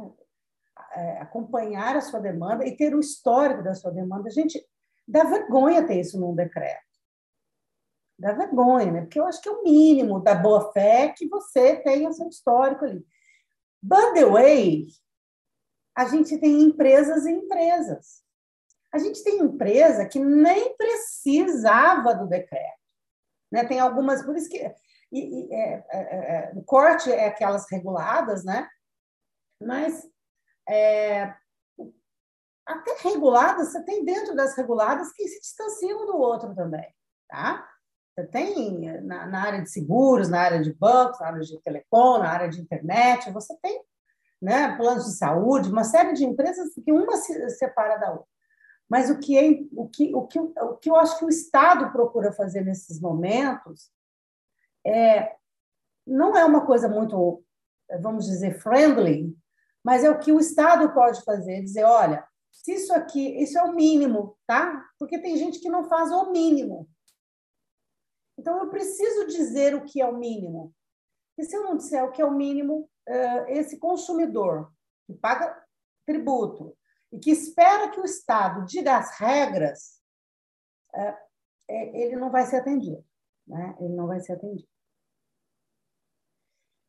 é, acompanhar a sua demanda e ter o histórico da sua demanda. Gente, dá vergonha ter isso num decreto. Dá vergonha, né? Porque eu acho que é o mínimo da boa fé que você tenha seu histórico ali. By the way, a gente tem empresas e empresas. A gente tem empresa que nem precisava do decreto. Né? Tem algumas, por isso que e, e, é, é, é, o corte é aquelas reguladas, né? Mas é, até reguladas, você tem dentro das reguladas que se distanciam do outro também, tá? Você tem na, na, área de seguros, na área de bancos, na área de telecom, na área de internet, você tem né, planos de saúde, uma série de empresas que uma se separa da outra. Mas o que, é, o, que, o, que, o que eu acho que o Estado procura fazer nesses momentos é, não é uma coisa muito, vamos dizer, friendly, mas é o que o Estado pode fazer, dizer, olha, se isso aqui, isso é o mínimo, tá? Porque tem gente que não faz o mínimo. Então eu preciso dizer o que é o mínimo. E se eu não disser o que é o mínimo, esse consumidor que paga tributo e que espera que o Estado diga as regras, eh, é, ele não vai ser atendido, né? Ele não vai ser atendido.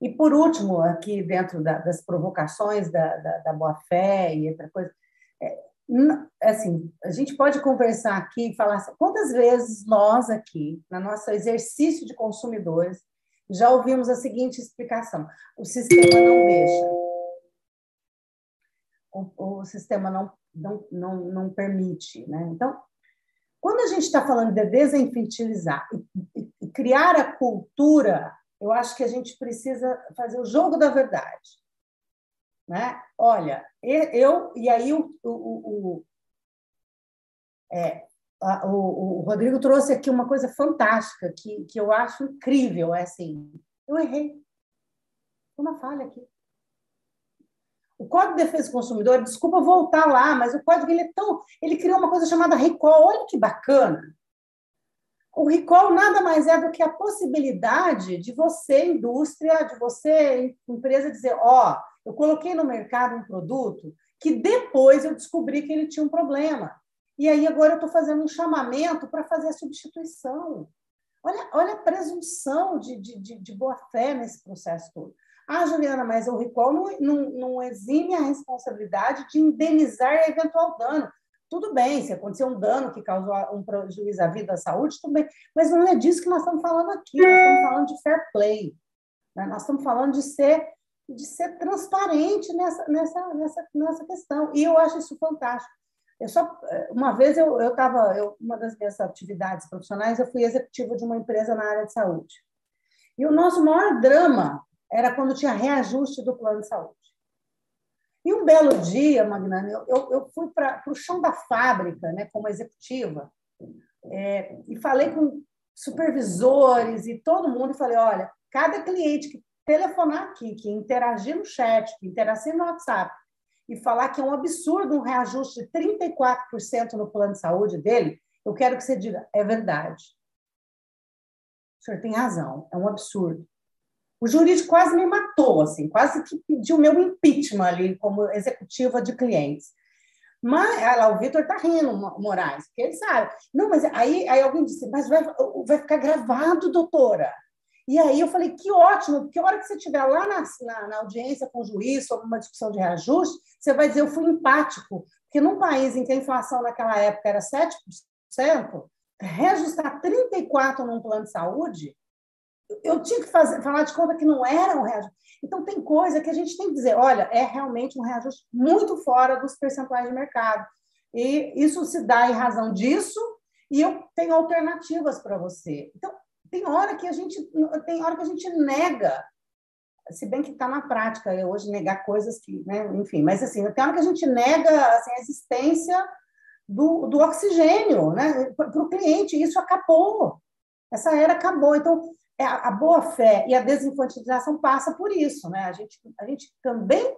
E, por último, aqui dentro da, das provocações da, da, da boa-fé e outra coisa, é, assim, a gente pode conversar aqui e falar assim, quantas vezes nós aqui, no nosso exercício de consumidores, já ouvimos a seguinte explicação: o sistema não deixa. O, o sistema não, não, não, não permite. Né? Então, quando a gente está falando de desinfantilizar e, e, e criar a cultura eu acho que a gente precisa fazer o jogo da verdade. Né? Olha, eu e aí o, o, o, é, o, o Rodrigo trouxe aqui uma coisa fantástica que, que eu acho incrível, é assim, Eu errei. Uma falha aqui. O Código de Defesa do Consumidor, desculpa voltar lá, mas o código ele é tão. Ele criou uma coisa chamada recall. Olha que bacana. O recall nada mais é do que a possibilidade de você, indústria, de você, empresa, dizer: Ó, oh, eu coloquei no mercado um produto que depois eu descobri que ele tinha um problema. E aí agora eu estou fazendo um chamamento para fazer a substituição. Olha, olha a presunção de, de, de boa-fé nesse processo todo. Ah, Juliana, mas o recall não, não, não exime a responsabilidade de indenizar eventual dano. Tudo bem, se acontecer um dano que causou um prejuízo à vida, à saúde, tudo bem. Mas não é disso que nós estamos falando aqui. Nós estamos falando de fair play. Né? Nós estamos falando de ser, de ser transparente nessa, nessa, nessa, nessa questão. E eu acho isso fantástico. Eu só, uma vez eu estava, eu, uma das minhas atividades profissionais, eu fui executiva de uma empresa na área de saúde. E o nosso maior drama era quando tinha reajuste do plano de saúde. E um belo dia, Magnani, eu, eu fui para o chão da fábrica, né, como executiva, é, e falei com supervisores e todo mundo, e falei, olha, cada cliente que telefonar aqui, que interagir no chat, que interagir no WhatsApp, e falar que é um absurdo um reajuste de 34% no plano de saúde dele, eu quero que você diga, é verdade. O senhor tem razão, é um absurdo. O jurídico quase me matou, assim, quase que pediu meu impeachment ali como executiva de clientes. Mas lá, o Vitor está rindo, Moraes, porque ele sabe. Não, mas aí, aí alguém disse, mas vai, vai ficar gravado, doutora. E aí eu falei, que ótimo, porque a hora que você estiver lá na, na, na, audiência com o juiz sobre uma discussão de reajuste, você vai dizer, eu fui empático. Porque num país em que a inflação naquela época era 7%, reajustar 34% num plano de saúde eu tinha que fazer, falar de conta que não era um reajuste. Então, tem coisa que a gente tem que dizer: olha, é realmente um reajuste muito fora dos percentuais de mercado. E isso se dá em razão disso, e eu tenho alternativas para você. Então, tem hora que a gente tem hora que a gente nega, se bem que está na prática hoje negar coisas que, né, enfim, mas assim, tem hora que a gente nega assim, a existência do, do oxigênio né, para o cliente, isso acabou. Essa era acabou. Então, é, a boa-fé e a desinfantilização passa por isso, né? A gente, a gente também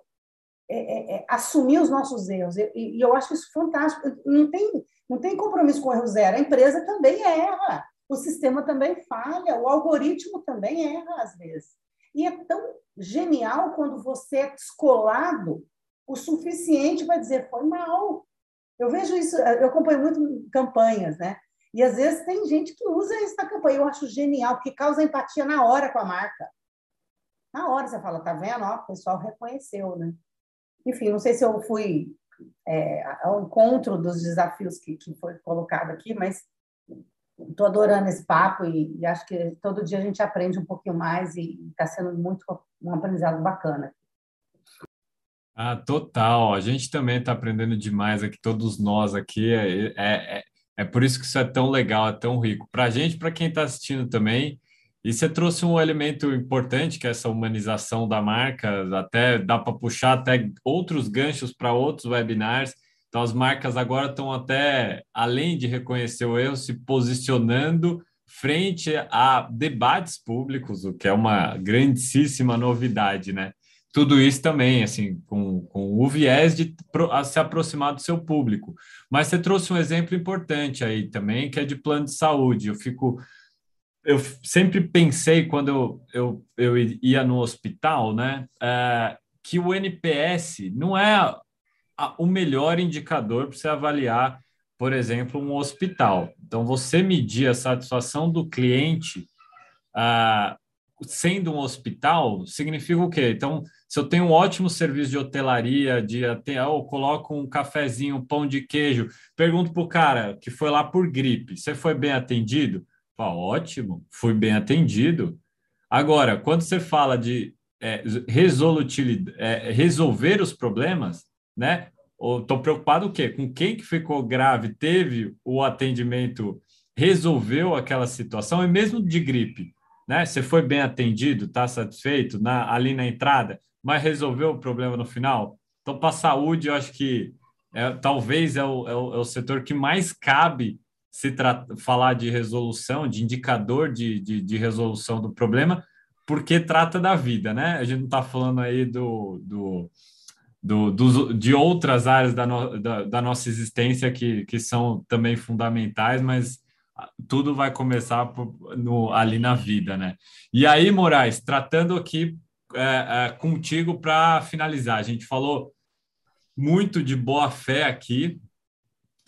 é, é, é, assumir os nossos erros. E, e, eu acho isso fantástico. Não tem, não tem compromisso com o erro zero. A empresa também erra, o sistema também falha, o algoritmo também erra às vezes. E é tão genial quando você é descolado o suficiente para dizer foi mal. Eu vejo isso, eu acompanho muito campanhas, né? E às vezes tem gente que usa isso na campanha. Eu acho genial, porque causa empatia na hora com a marca. Na hora você fala, tá vendo? Ó, o pessoal reconheceu, né? Enfim, não sei se eu fui é, ao encontro dos desafios que, que foi colocado aqui, mas estou adorando esse papo e, e, acho que todo dia a gente aprende um pouquinho mais e está sendo muito um aprendizado bacana. Ah, total. A gente também está aprendendo demais aqui, todos nós aqui. É, é, é é por isso que isso é tão legal, é tão rico. Para a gente, para quem está assistindo também, e você trouxe um elemento importante, que é essa humanização da marca, até dá para puxar até outros ganchos para outros webinars. Então, as marcas agora estão até, além de reconhecer o erro, se posicionando frente a debates públicos, o que é uma grandíssima novidade, né? tudo isso também, assim, com, com o viés de se aproximar do seu público. Mas você trouxe um exemplo importante aí também, que é de plano de saúde. Eu fico. Eu sempre pensei, quando eu, eu, eu ia no hospital, né, é, que o NPS não é a, o melhor indicador para você avaliar, por exemplo, um hospital. Então, você medir a satisfação do cliente. Uh, sendo um hospital, significa o quê? Então, se eu tenho um ótimo serviço de hotelaria, de até, eu coloco um cafezinho, um pão de queijo, pergunto para o cara que foi lá por gripe, você foi bem atendido? Fala, ótimo, fui bem atendido. Agora, quando você fala de é, é, resolver os problemas, né? Estou preocupado o quê? Com quem que ficou grave, teve o atendimento, resolveu aquela situação, e mesmo de gripe né? Você foi bem atendido, está satisfeito na, ali na entrada, mas resolveu o problema no final. Então, para a saúde, eu acho que é, talvez é o, é, o, é o, setor que mais cabe se falar de resolução, de indicador de, de, de resolução do problema, porque trata da vida, né? A gente não está falando aí do, do, do, de outras áreas da, no, da, da, nossa existência que, que são também fundamentais, mas tudo vai começar por, no, ali na vida, né? E aí, Moraes, tratando aqui é, é, contigo para finalizar, a gente falou muito de boa fé aqui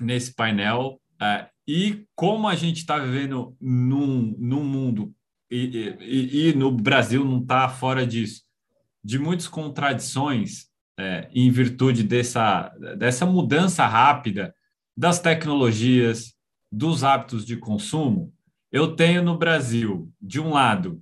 nesse painel é, e como a gente está vivendo num, num mundo e, e, e no Brasil não está fora disso de muitas contradições é, em virtude dessa, dessa mudança rápida das tecnologias, dos hábitos de consumo, eu tenho no Brasil, de um lado,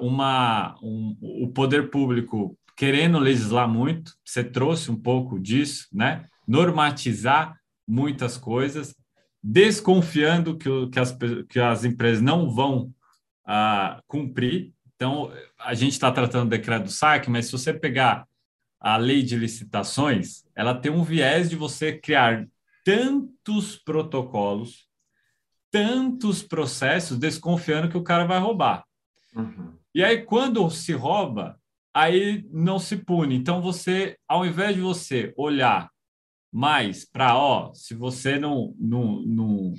uma, um, o poder público querendo legislar muito, você trouxe um pouco disso, né? normatizar muitas coisas, desconfiando que, que, as, que as empresas não vão ah, cumprir. Então, a gente está tratando do decreto do SAC, mas se você pegar a lei de licitações, ela tem um viés de você criar tantos protocolos, tantos processos, desconfiando que o cara vai roubar. Uhum. E aí, quando se rouba, aí não se pune. Então, você, ao invés de você olhar mais para, ó, se você não, não, não,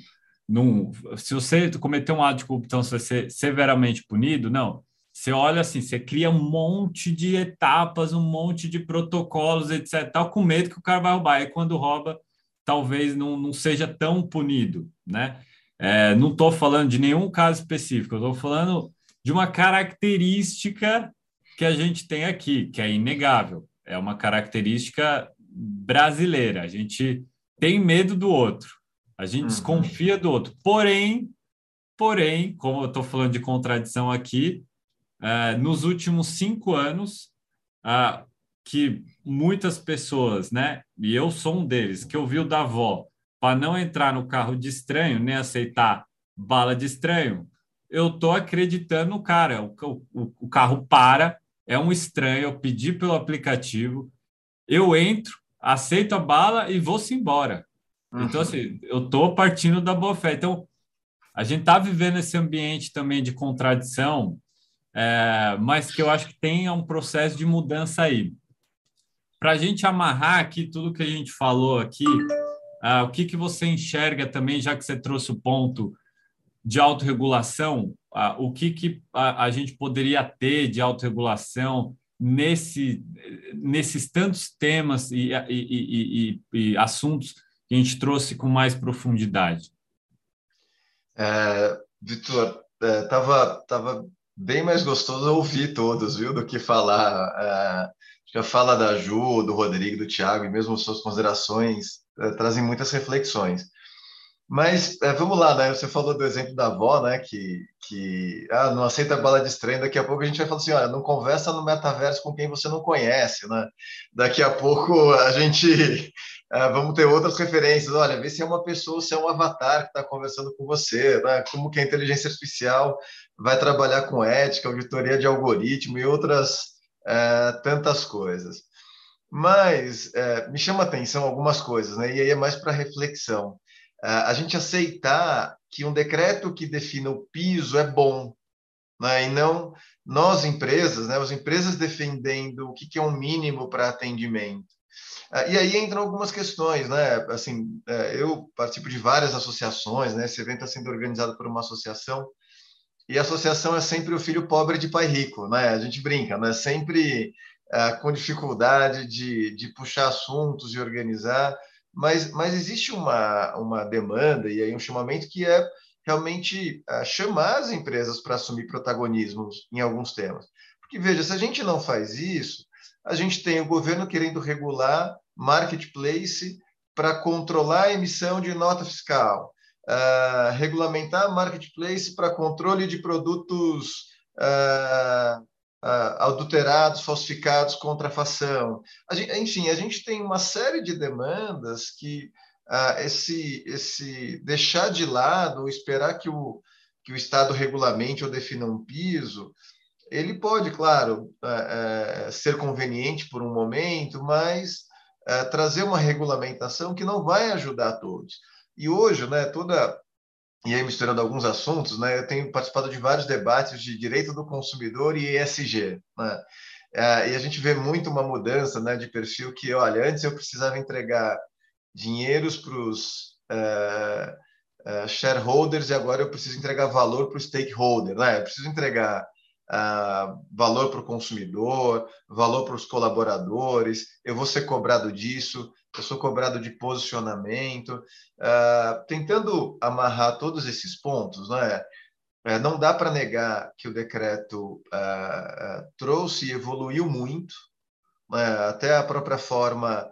não, se você cometer um ato de corrupção, você vai ser severamente punido, não. Você olha assim, você cria um monte de etapas, um monte de protocolos, etc. Tal, com medo que o cara vai roubar. E quando rouba, talvez não, não seja tão punido, né? É, não estou falando de nenhum caso específico, estou falando de uma característica que a gente tem aqui, que é inegável. É uma característica brasileira. A gente tem medo do outro, a gente uhum. desconfia do outro. Porém, porém, como eu estou falando de contradição aqui, uh, nos últimos cinco anos, uh, que muitas pessoas, né, e eu sou um deles, que ouviu da avó para não entrar no carro de estranho, nem aceitar bala de estranho, eu tô acreditando no cara. O, o, o carro para, é um estranho, eu pedi pelo aplicativo, eu entro, aceito a bala e vou-se embora. Uhum. Então, assim, eu tô partindo da boa fé. Então, a gente tá vivendo esse ambiente também de contradição é, mas que eu acho que tem um processo de mudança aí. Para a gente amarrar aqui tudo que a gente falou aqui, uh, o que, que você enxerga também, já que você trouxe o ponto de autorregulação, uh, o que, que a, a, gente poderia ter de autorregulação nesse, nesses tantos temas e, e, e, e, assuntos que a gente trouxe com mais profundidade? É, Vitor, estava é, tava bem mais gostoso ouvir todos, viu, do que falar. Uh, já fala da Ju, do Rodrigo, do Tiago, e mesmo suas considerações uh, trazem muitas reflexões. Mas uh, vamos lá, né? Você falou do exemplo da avó, né? Que, que ah, não aceita bala de estranho. Daqui a pouco a gente vai falar assim: olha, não conversa no metaverso com quem você não conhece, né? Daqui a pouco a gente Uh, vamos ter outras referências. Olha, vê se é uma pessoa, se é um avatar que está conversando com você, né? como que a inteligência artificial vai trabalhar com ética, auditoria de algoritmo e outras uh, tantas coisas. Mas uh, me chama a atenção algumas coisas, né? e aí é mais para reflexão. a gente aceitar que um decreto que defina o piso é bom, né? e não nós, empresas, né? as empresas defendendo o que, que é um mínimo para atendimento. Ah, e aí entram algumas questões, né? Assim, é, eu participo de várias associações, né? Esse evento está sendo organizado por uma associação e associação é sempre o filho pobre de pai rico, né? A gente brinca, né? Sempre é, com dificuldade de, de puxar assuntos e organizar, mas, mas existe uma, uma demanda e aí um chamamento que é realmente é, chamar as empresas para assumir protagonismo em alguns temas. Porque, veja, se a gente não faz isso, a gente tem o governo querendo regular marketplace para controlar a emissão de nota fiscal, uh, regulamentar marketplace para controle de produtos uh, uh, adulterados, falsificados, contrafação. A gente, enfim, a gente tem uma série de demandas que esse, esse deixar de lado ou esperar que o, que o Estado regulamente ou defina um piso ele pode, claro, é, ser conveniente por um momento, mas é, trazer uma regulamentação que não vai ajudar todos. E hoje, né, toda e aí misturando alguns assuntos, né, eu tenho participado de vários debates de direito do consumidor e ESG, né? É, e a gente vê muito uma mudança né, de perfil que, olha, antes eu precisava entregar dinheiros para os uh, uh, shareholders e agora eu preciso entregar valor para o stakeholder, né? Eu preciso entregar uh, valor para o consumidor, valor para os colaboradores, eu vou ser cobrado disso, eu sou cobrado de posicionamento, tentando amarrar todos esses pontos, né? É, não dá para negar que o decreto uh, uh, trouxe e evoluiu muito, uh, até a própria forma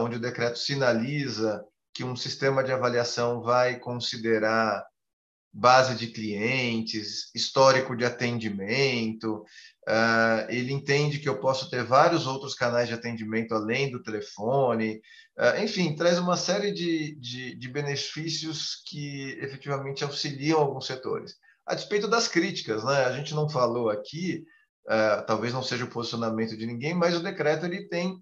onde o decreto sinaliza que um sistema de avaliação vai considerar base de clientes, histórico de atendimento. ele entende que eu posso ter vários outros canais de atendimento além do telefone. enfim, traz uma série de, de, de benefícios que efetivamente auxiliam alguns setores a despeito das críticas, né? A gente não falou aqui, uh, talvez não seja o posicionamento de ninguém, mas o decreto ele tem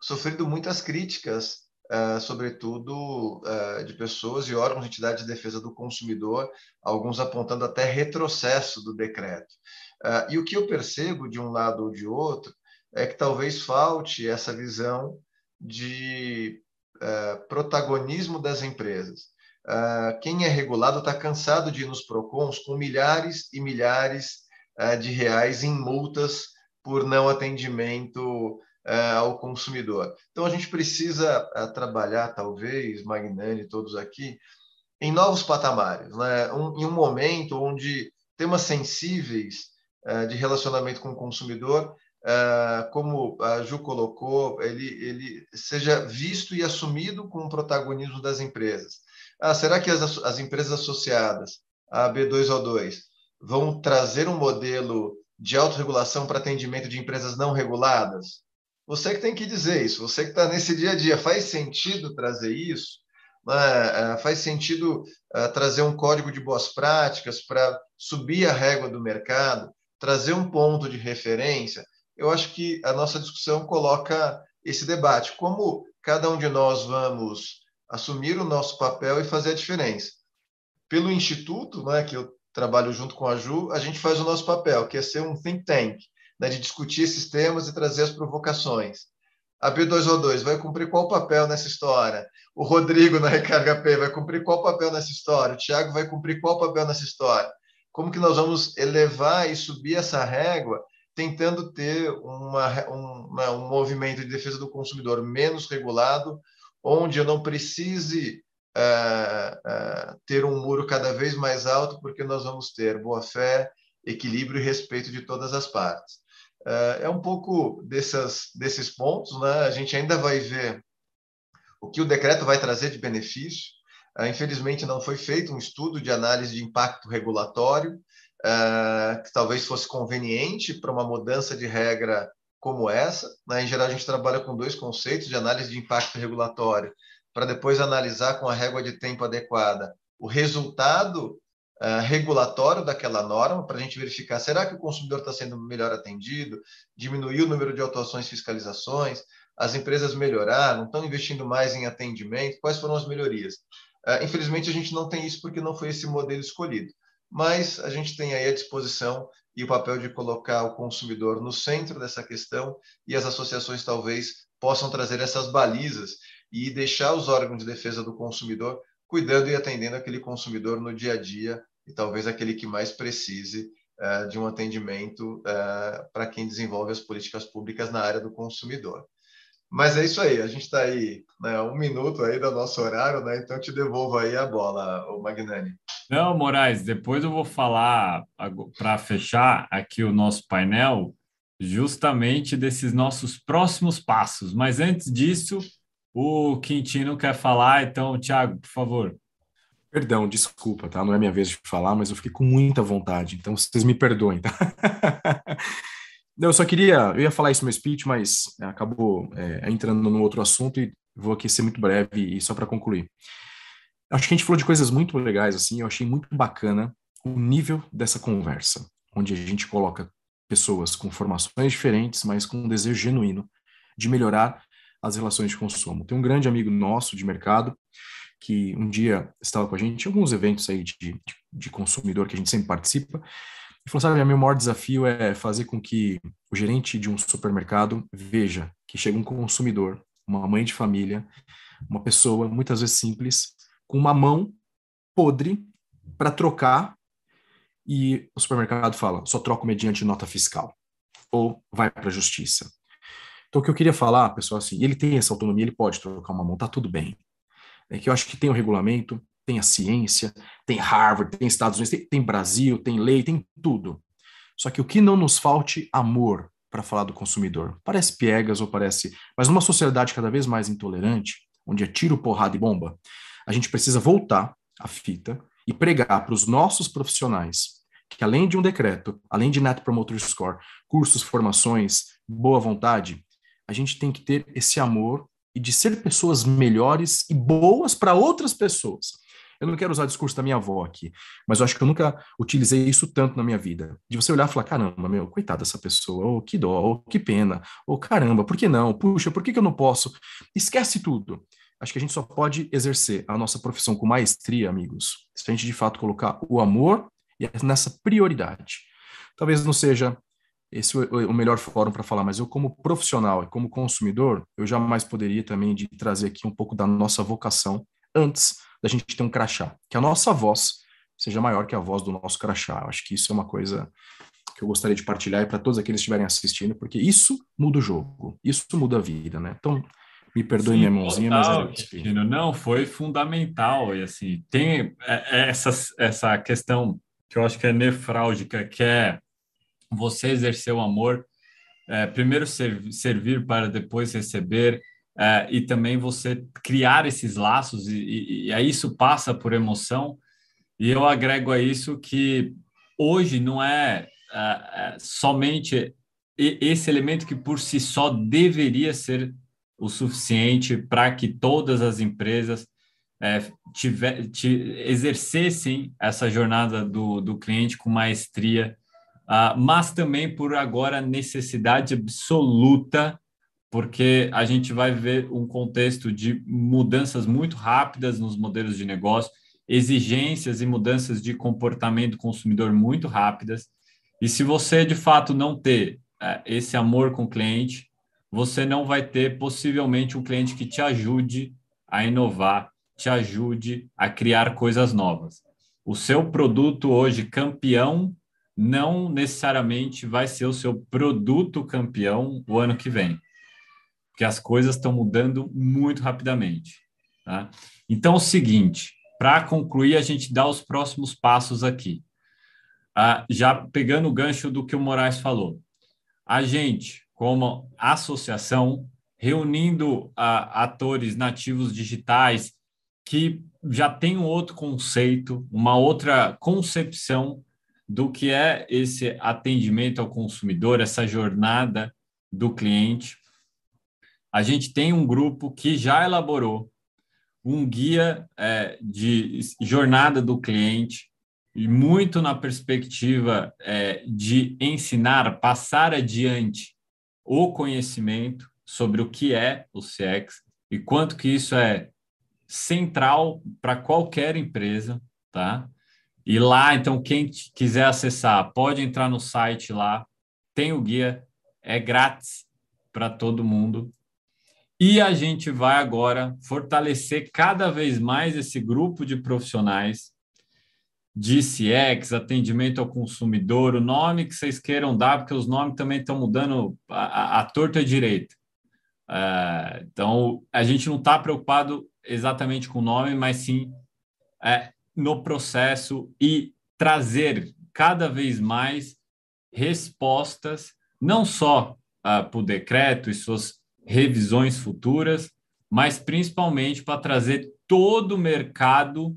sofrido muitas críticas, uh, sobretudo uh, de pessoas e órgãos de entidade de defesa do consumidor, alguns apontando até retrocesso do decreto. e o que eu percebo de um lado ou de outro é que talvez falte essa visão de protagonismo das empresas. Uh, quem é regulado está cansado de ir nos PROCONs com milhares e milhares uh, de reais em multas por não atendimento uh, ao consumidor. Então, a gente precisa trabalhar, talvez, Magnani, todos aqui, em novos patamares, né? um, em um momento onde temas sensíveis de relacionamento com o consumidor como a Ju colocou, ele, ele seja visto e assumido com o protagonismo das empresas. Ah, será que as, as empresas associadas à B2O2 vão trazer um modelo de autorregulação para atendimento de empresas não reguladas? Você que tem que dizer isso, você que está nesse dia a dia, faz sentido trazer isso? Né? Faz sentido uh, trazer um código de boas práticas para subir a régua do mercado, trazer um ponto de referência? Eu acho que a nossa discussão coloca esse debate. Como cada um de nós vamos assumir o nosso papel e fazer a diferença. Pelo Instituto, né, que eu trabalho junto com a Ju, a gente faz o nosso papel, que é ser um think tank, né, de discutir esses temas e trazer as provocações. A B2O2 vai cumprir qual papel nessa história? O Rodrigo na Recarga P vai cumprir qual papel nessa história? O Tiago vai cumprir qual papel nessa história? Como que nós vamos elevar e subir essa régua, tentando ter uma, um, né, um movimento de defesa do consumidor menos regulado, onde eu não precise uh, uh, ter um muro cada vez mais alto, porque nós vamos ter boa fé, equilíbrio e respeito de todas as partes. Uh, é um pouco dessas, desses pontos, né? A gente ainda vai ver o que o decreto vai trazer de benefício. infelizmente, não foi feito um estudo de análise de impacto regulatório, que talvez fosse conveniente para uma mudança de regra como essa. Né? Em geral, a gente trabalha com dois conceitos de análise de impacto regulatório, para depois analisar com a régua de tempo adequada o resultado uh, regulatório daquela norma, para a gente verificar será que o consumidor está sendo melhor atendido, diminuir o número de autuações fiscalizações, as empresas melhoraram, estão investindo mais em atendimento, quais foram as melhorias. Uh, infelizmente, a gente não tem isso porque não foi esse modelo escolhido, mas a gente tem aí à disposição e o papel de colocar o consumidor no centro dessa questão e as associações talvez possam trazer essas balizas e deixar os órgãos de defesa do consumidor cuidando e atendendo aquele consumidor no dia a dia e talvez aquele que mais precise uh, de um atendimento uh, para quem desenvolve as políticas públicas na área do consumidor. Mas é isso aí, a gente está aí, né, um minuto aí do nosso horário, né? Então te devolvo aí a bola, o Magnani. Não, Moraes, depois eu vou falar para fechar aqui o nosso painel, justamente desses nossos próximos passos. Mas antes disso, o Quintino quer falar, então, Tiago, por favor. Perdão, desculpa, tá? Não é minha vez de falar, mas eu fiquei com muita vontade, então vocês me perdoem, tá? Eu só queria, eu ia falar isso no meu speech, mas acabou é, entrando no outro assunto e vou aqui ser muito breve e só para concluir. Acho que a gente falou de coisas muito legais, assim, eu achei muito bacana o nível dessa conversa, onde a gente coloca pessoas com formações diferentes, mas com um desejo genuíno de melhorar as relações de consumo. Tem um grande amigo nosso de mercado que um dia estava com a gente em alguns eventos aí de, de, de consumidor que a gente sempre participa, e falou, sabe, meu maior desafio é fazer com que o gerente de um supermercado veja que chega um consumidor, uma mãe de família, uma pessoa muitas vezes simples, com uma mão podre para trocar e o supermercado fala, só troco mediante nota fiscal ou vai para a justiça. Então, o que eu queria falar, pessoal, assim, ele tem essa autonomia, ele pode trocar uma mão, tá tudo bem. É que eu acho que tem o regulamento, tem a ciência, tem Harvard, tem Estados Unidos, tem, tem Brasil, tem lei, tem tudo. Só que o que não nos falte amor para falar do consumidor. Parece piegas ou parece, mas numa sociedade cada vez mais intolerante, onde é tiro, porrada e bomba, a gente precisa voltar a fita e pregar para os nossos profissionais que além de um decreto, além de Net Promoter Score, cursos, formações, boa vontade, a gente tem que ter esse amor e de ser pessoas melhores e boas para outras pessoas. Eu não quero usar o discurso da minha avó aqui, mas eu acho que eu nunca utilizei isso tanto na minha vida. De você olhar e falar, caramba, meu, coitada dessa pessoa, ou oh, que dó, ou oh, que pena, ou oh, caramba, por que não? Puxa, por que, que eu não posso? Esquece tudo. Acho que a gente só pode exercer a nossa profissão com maestria, amigos, se a gente de fato colocar o amor nessa prioridade. Talvez não seja esse o, melhor fórum para falar, mas eu como profissional e como consumidor, eu jamais poderia também de trazer aqui um pouco da nossa vocação antes da gente ter um crachá, que a nossa voz seja maior que a voz do nosso crachá. Eu acho que isso é uma coisa que eu gostaria de partilhar para todos aqueles que estiverem assistindo, porque isso muda o jogo, isso muda a vida, né? Então, me perdoe Sim, minha mãozinha, total, mas é Não, foi fundamental e assim tem é, é, essa essa questão que eu acho que é nefrálgica, que é você exercer o amor, é, primeiro ser, servir para depois receber, é, e também você criar esses laços, e, e, e aí isso passa por emoção, e eu agrego a isso que hoje não é, é, é somente esse elemento que por si só deveria ser o suficiente para que todas as empresas é, tiver, exercessem essa jornada do, do cliente com maestria, uh, mas também por agora necessidade absoluta, porque a gente vai ver um contexto de mudanças muito rápidas nos modelos de negócio, exigências e mudanças de comportamento consumidor muito rápidas. E se você de fato não ter uh, esse amor com o cliente, você não vai ter possivelmente um cliente que te ajude a inovar te ajude a criar coisas novas. O seu produto hoje campeão não necessariamente vai ser o seu produto campeão o ano que vem, porque as coisas estão mudando muito rapidamente. Tá? Então, é o seguinte, para concluir, a gente dá os próximos passos aqui. Ah, já pegando o gancho do que o Moraes falou. A gente, como associação, reunindo ah, atores nativos digitais que já tem um outro conceito, uma outra concepção do que é esse atendimento ao consumidor, essa jornada do cliente. A gente tem um grupo que já elaborou um guia é, de jornada do cliente, e muito na perspectiva é, de ensinar, passar adiante o conhecimento sobre o que é o CX e quanto que isso é central para qualquer empresa, tá? E lá, então, quem quiser acessar, pode entrar no site lá, tem o guia, é grátis para todo mundo. E a gente vai agora fortalecer cada vez mais esse grupo de profissionais de CX, atendimento ao consumidor, o nome que vocês queiram dar, porque os nomes também estão mudando a, a, a torta direita. Uh, então, a gente não está preocupado exatamente com o nome, mas sim é, no processo e trazer cada vez mais respostas, não só uh, para o decreto e suas revisões futuras, mas principalmente para trazer todo o mercado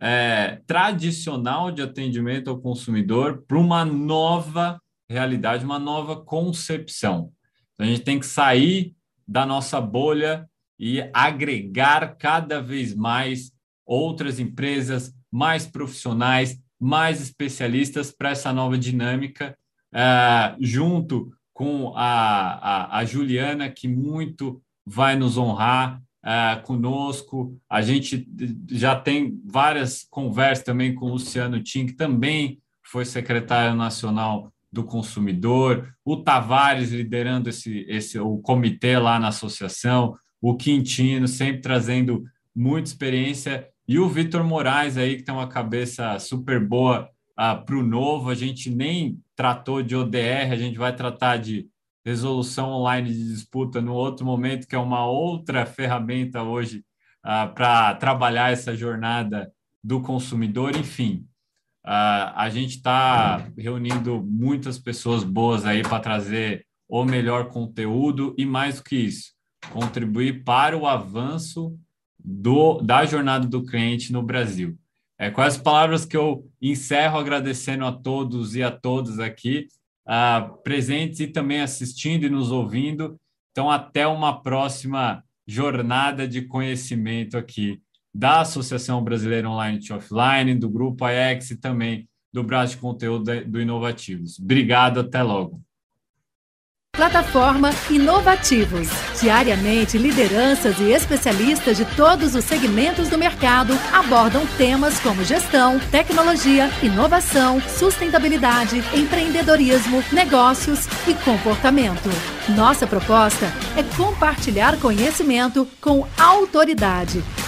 é, tradicional de atendimento ao consumidor para uma nova realidade, uma nova concepção. Então, a gente tem que sair da nossa bolha e agregar cada vez mais outras empresas, mais profissionais, mais especialistas para essa nova dinâmica, uh, junto com a, a, a, Juliana, que muito vai nos honrar uh, conosco. A gente já tem várias conversas também com o Luciano Tim, que também foi secretário nacional do consumidor, o Tavares liderando esse, esse o comitê lá na associação, o Quintino sempre trazendo muita experiência e o Vitor Moraes aí que tem uma cabeça super boa ah, para o novo. A gente nem tratou de ODR, a gente vai tratar de resolução online de disputa no outro momento, que é uma outra ferramenta hoje uh, para trabalhar essa jornada do consumidor. Enfim, uh, a gente está reunindo muitas pessoas boas aí para trazer o melhor conteúdo e, mais do que isso, contribuir para o avanço do, da jornada do cliente no Brasil. É com essas palavras que eu encerro agradecendo a todos e a todas aqui uh, presentes e também assistindo e nos ouvindo. Então, até uma próxima jornada de conhecimento aqui da Associação Brasileira Online e Offline, do Grupo AEX e também do braço de conteúdo do Inovativos. Obrigado, até logo. Plataforma Inovativos. Diariamente, lideranças e especialistas de todos os segmentos do mercado abordam temas como gestão, tecnologia, inovação, sustentabilidade, empreendedorismo, negócios e comportamento. Nossa proposta é compartilhar conhecimento com autoridade